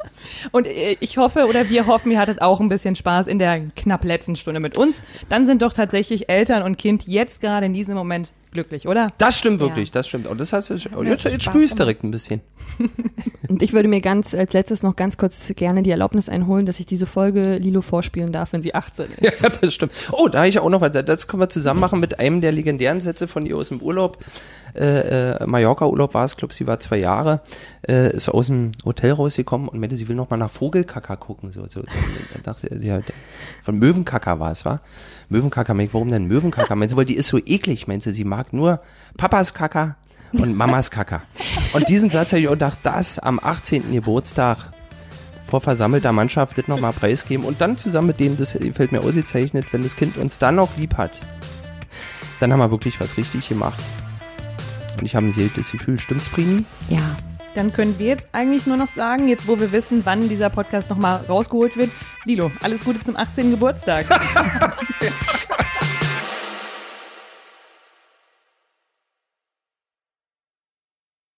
Und äh, ich hoffe oder wir hoffen, ihr hattet auch ein bisschen Spaß in der knapp letzten Stunde mit uns. Dann sind doch tatsächlich Eltern und Kind jetzt gerade in diesem Moment glücklich, oder? das stimmt Ja. wirklich, das stimmt. Und das heißt, jetzt, jetzt Spaß spürst gemacht. direkt ein bisschen. Und ich würde mir ganz als letztes noch ganz kurz gerne die Erlaubnis einholen, dass ich diese Folge Lilo vorspielen darf, wenn sie 18 ist. Ja, das stimmt. Oh, da habe ich ja auch noch was. Das können wir zusammen machen mit einem der legendären Sätze von ihr aus dem Urlaub. Äh, äh, Mallorca-Urlaub war es, glaube sie war zwei Jahre, äh, ist aus dem Hotel rausgekommen und meinte, sie will noch mal nach Vogelkacker gucken. So, so, da dachte ja, von Möwenkacker war es, war? Möwenkacker, meint, warum denn Möwenkacker? Meint sie, weil die ist so eklig, meint sie, mag nur Papas Kacker und Mamas Kacker. Und diesen Satz habe ich auch gedacht, das am 18. Geburtstag vor versammelter Mannschaft das nochmal preisgeben und dann zusammen mit denen, das fällt mir ausgezeichnet, wenn das Kind uns dann noch lieb hat, dann haben wir wirklich was richtig gemacht. Und ich habe ein sehr gutes Gefühl, stimmt's, Prini? Ja. Dann können wir jetzt eigentlich nur noch sagen, jetzt wo wir wissen, wann dieser Podcast nochmal rausgeholt wird, Lilo, alles Gute zum 18. Geburtstag.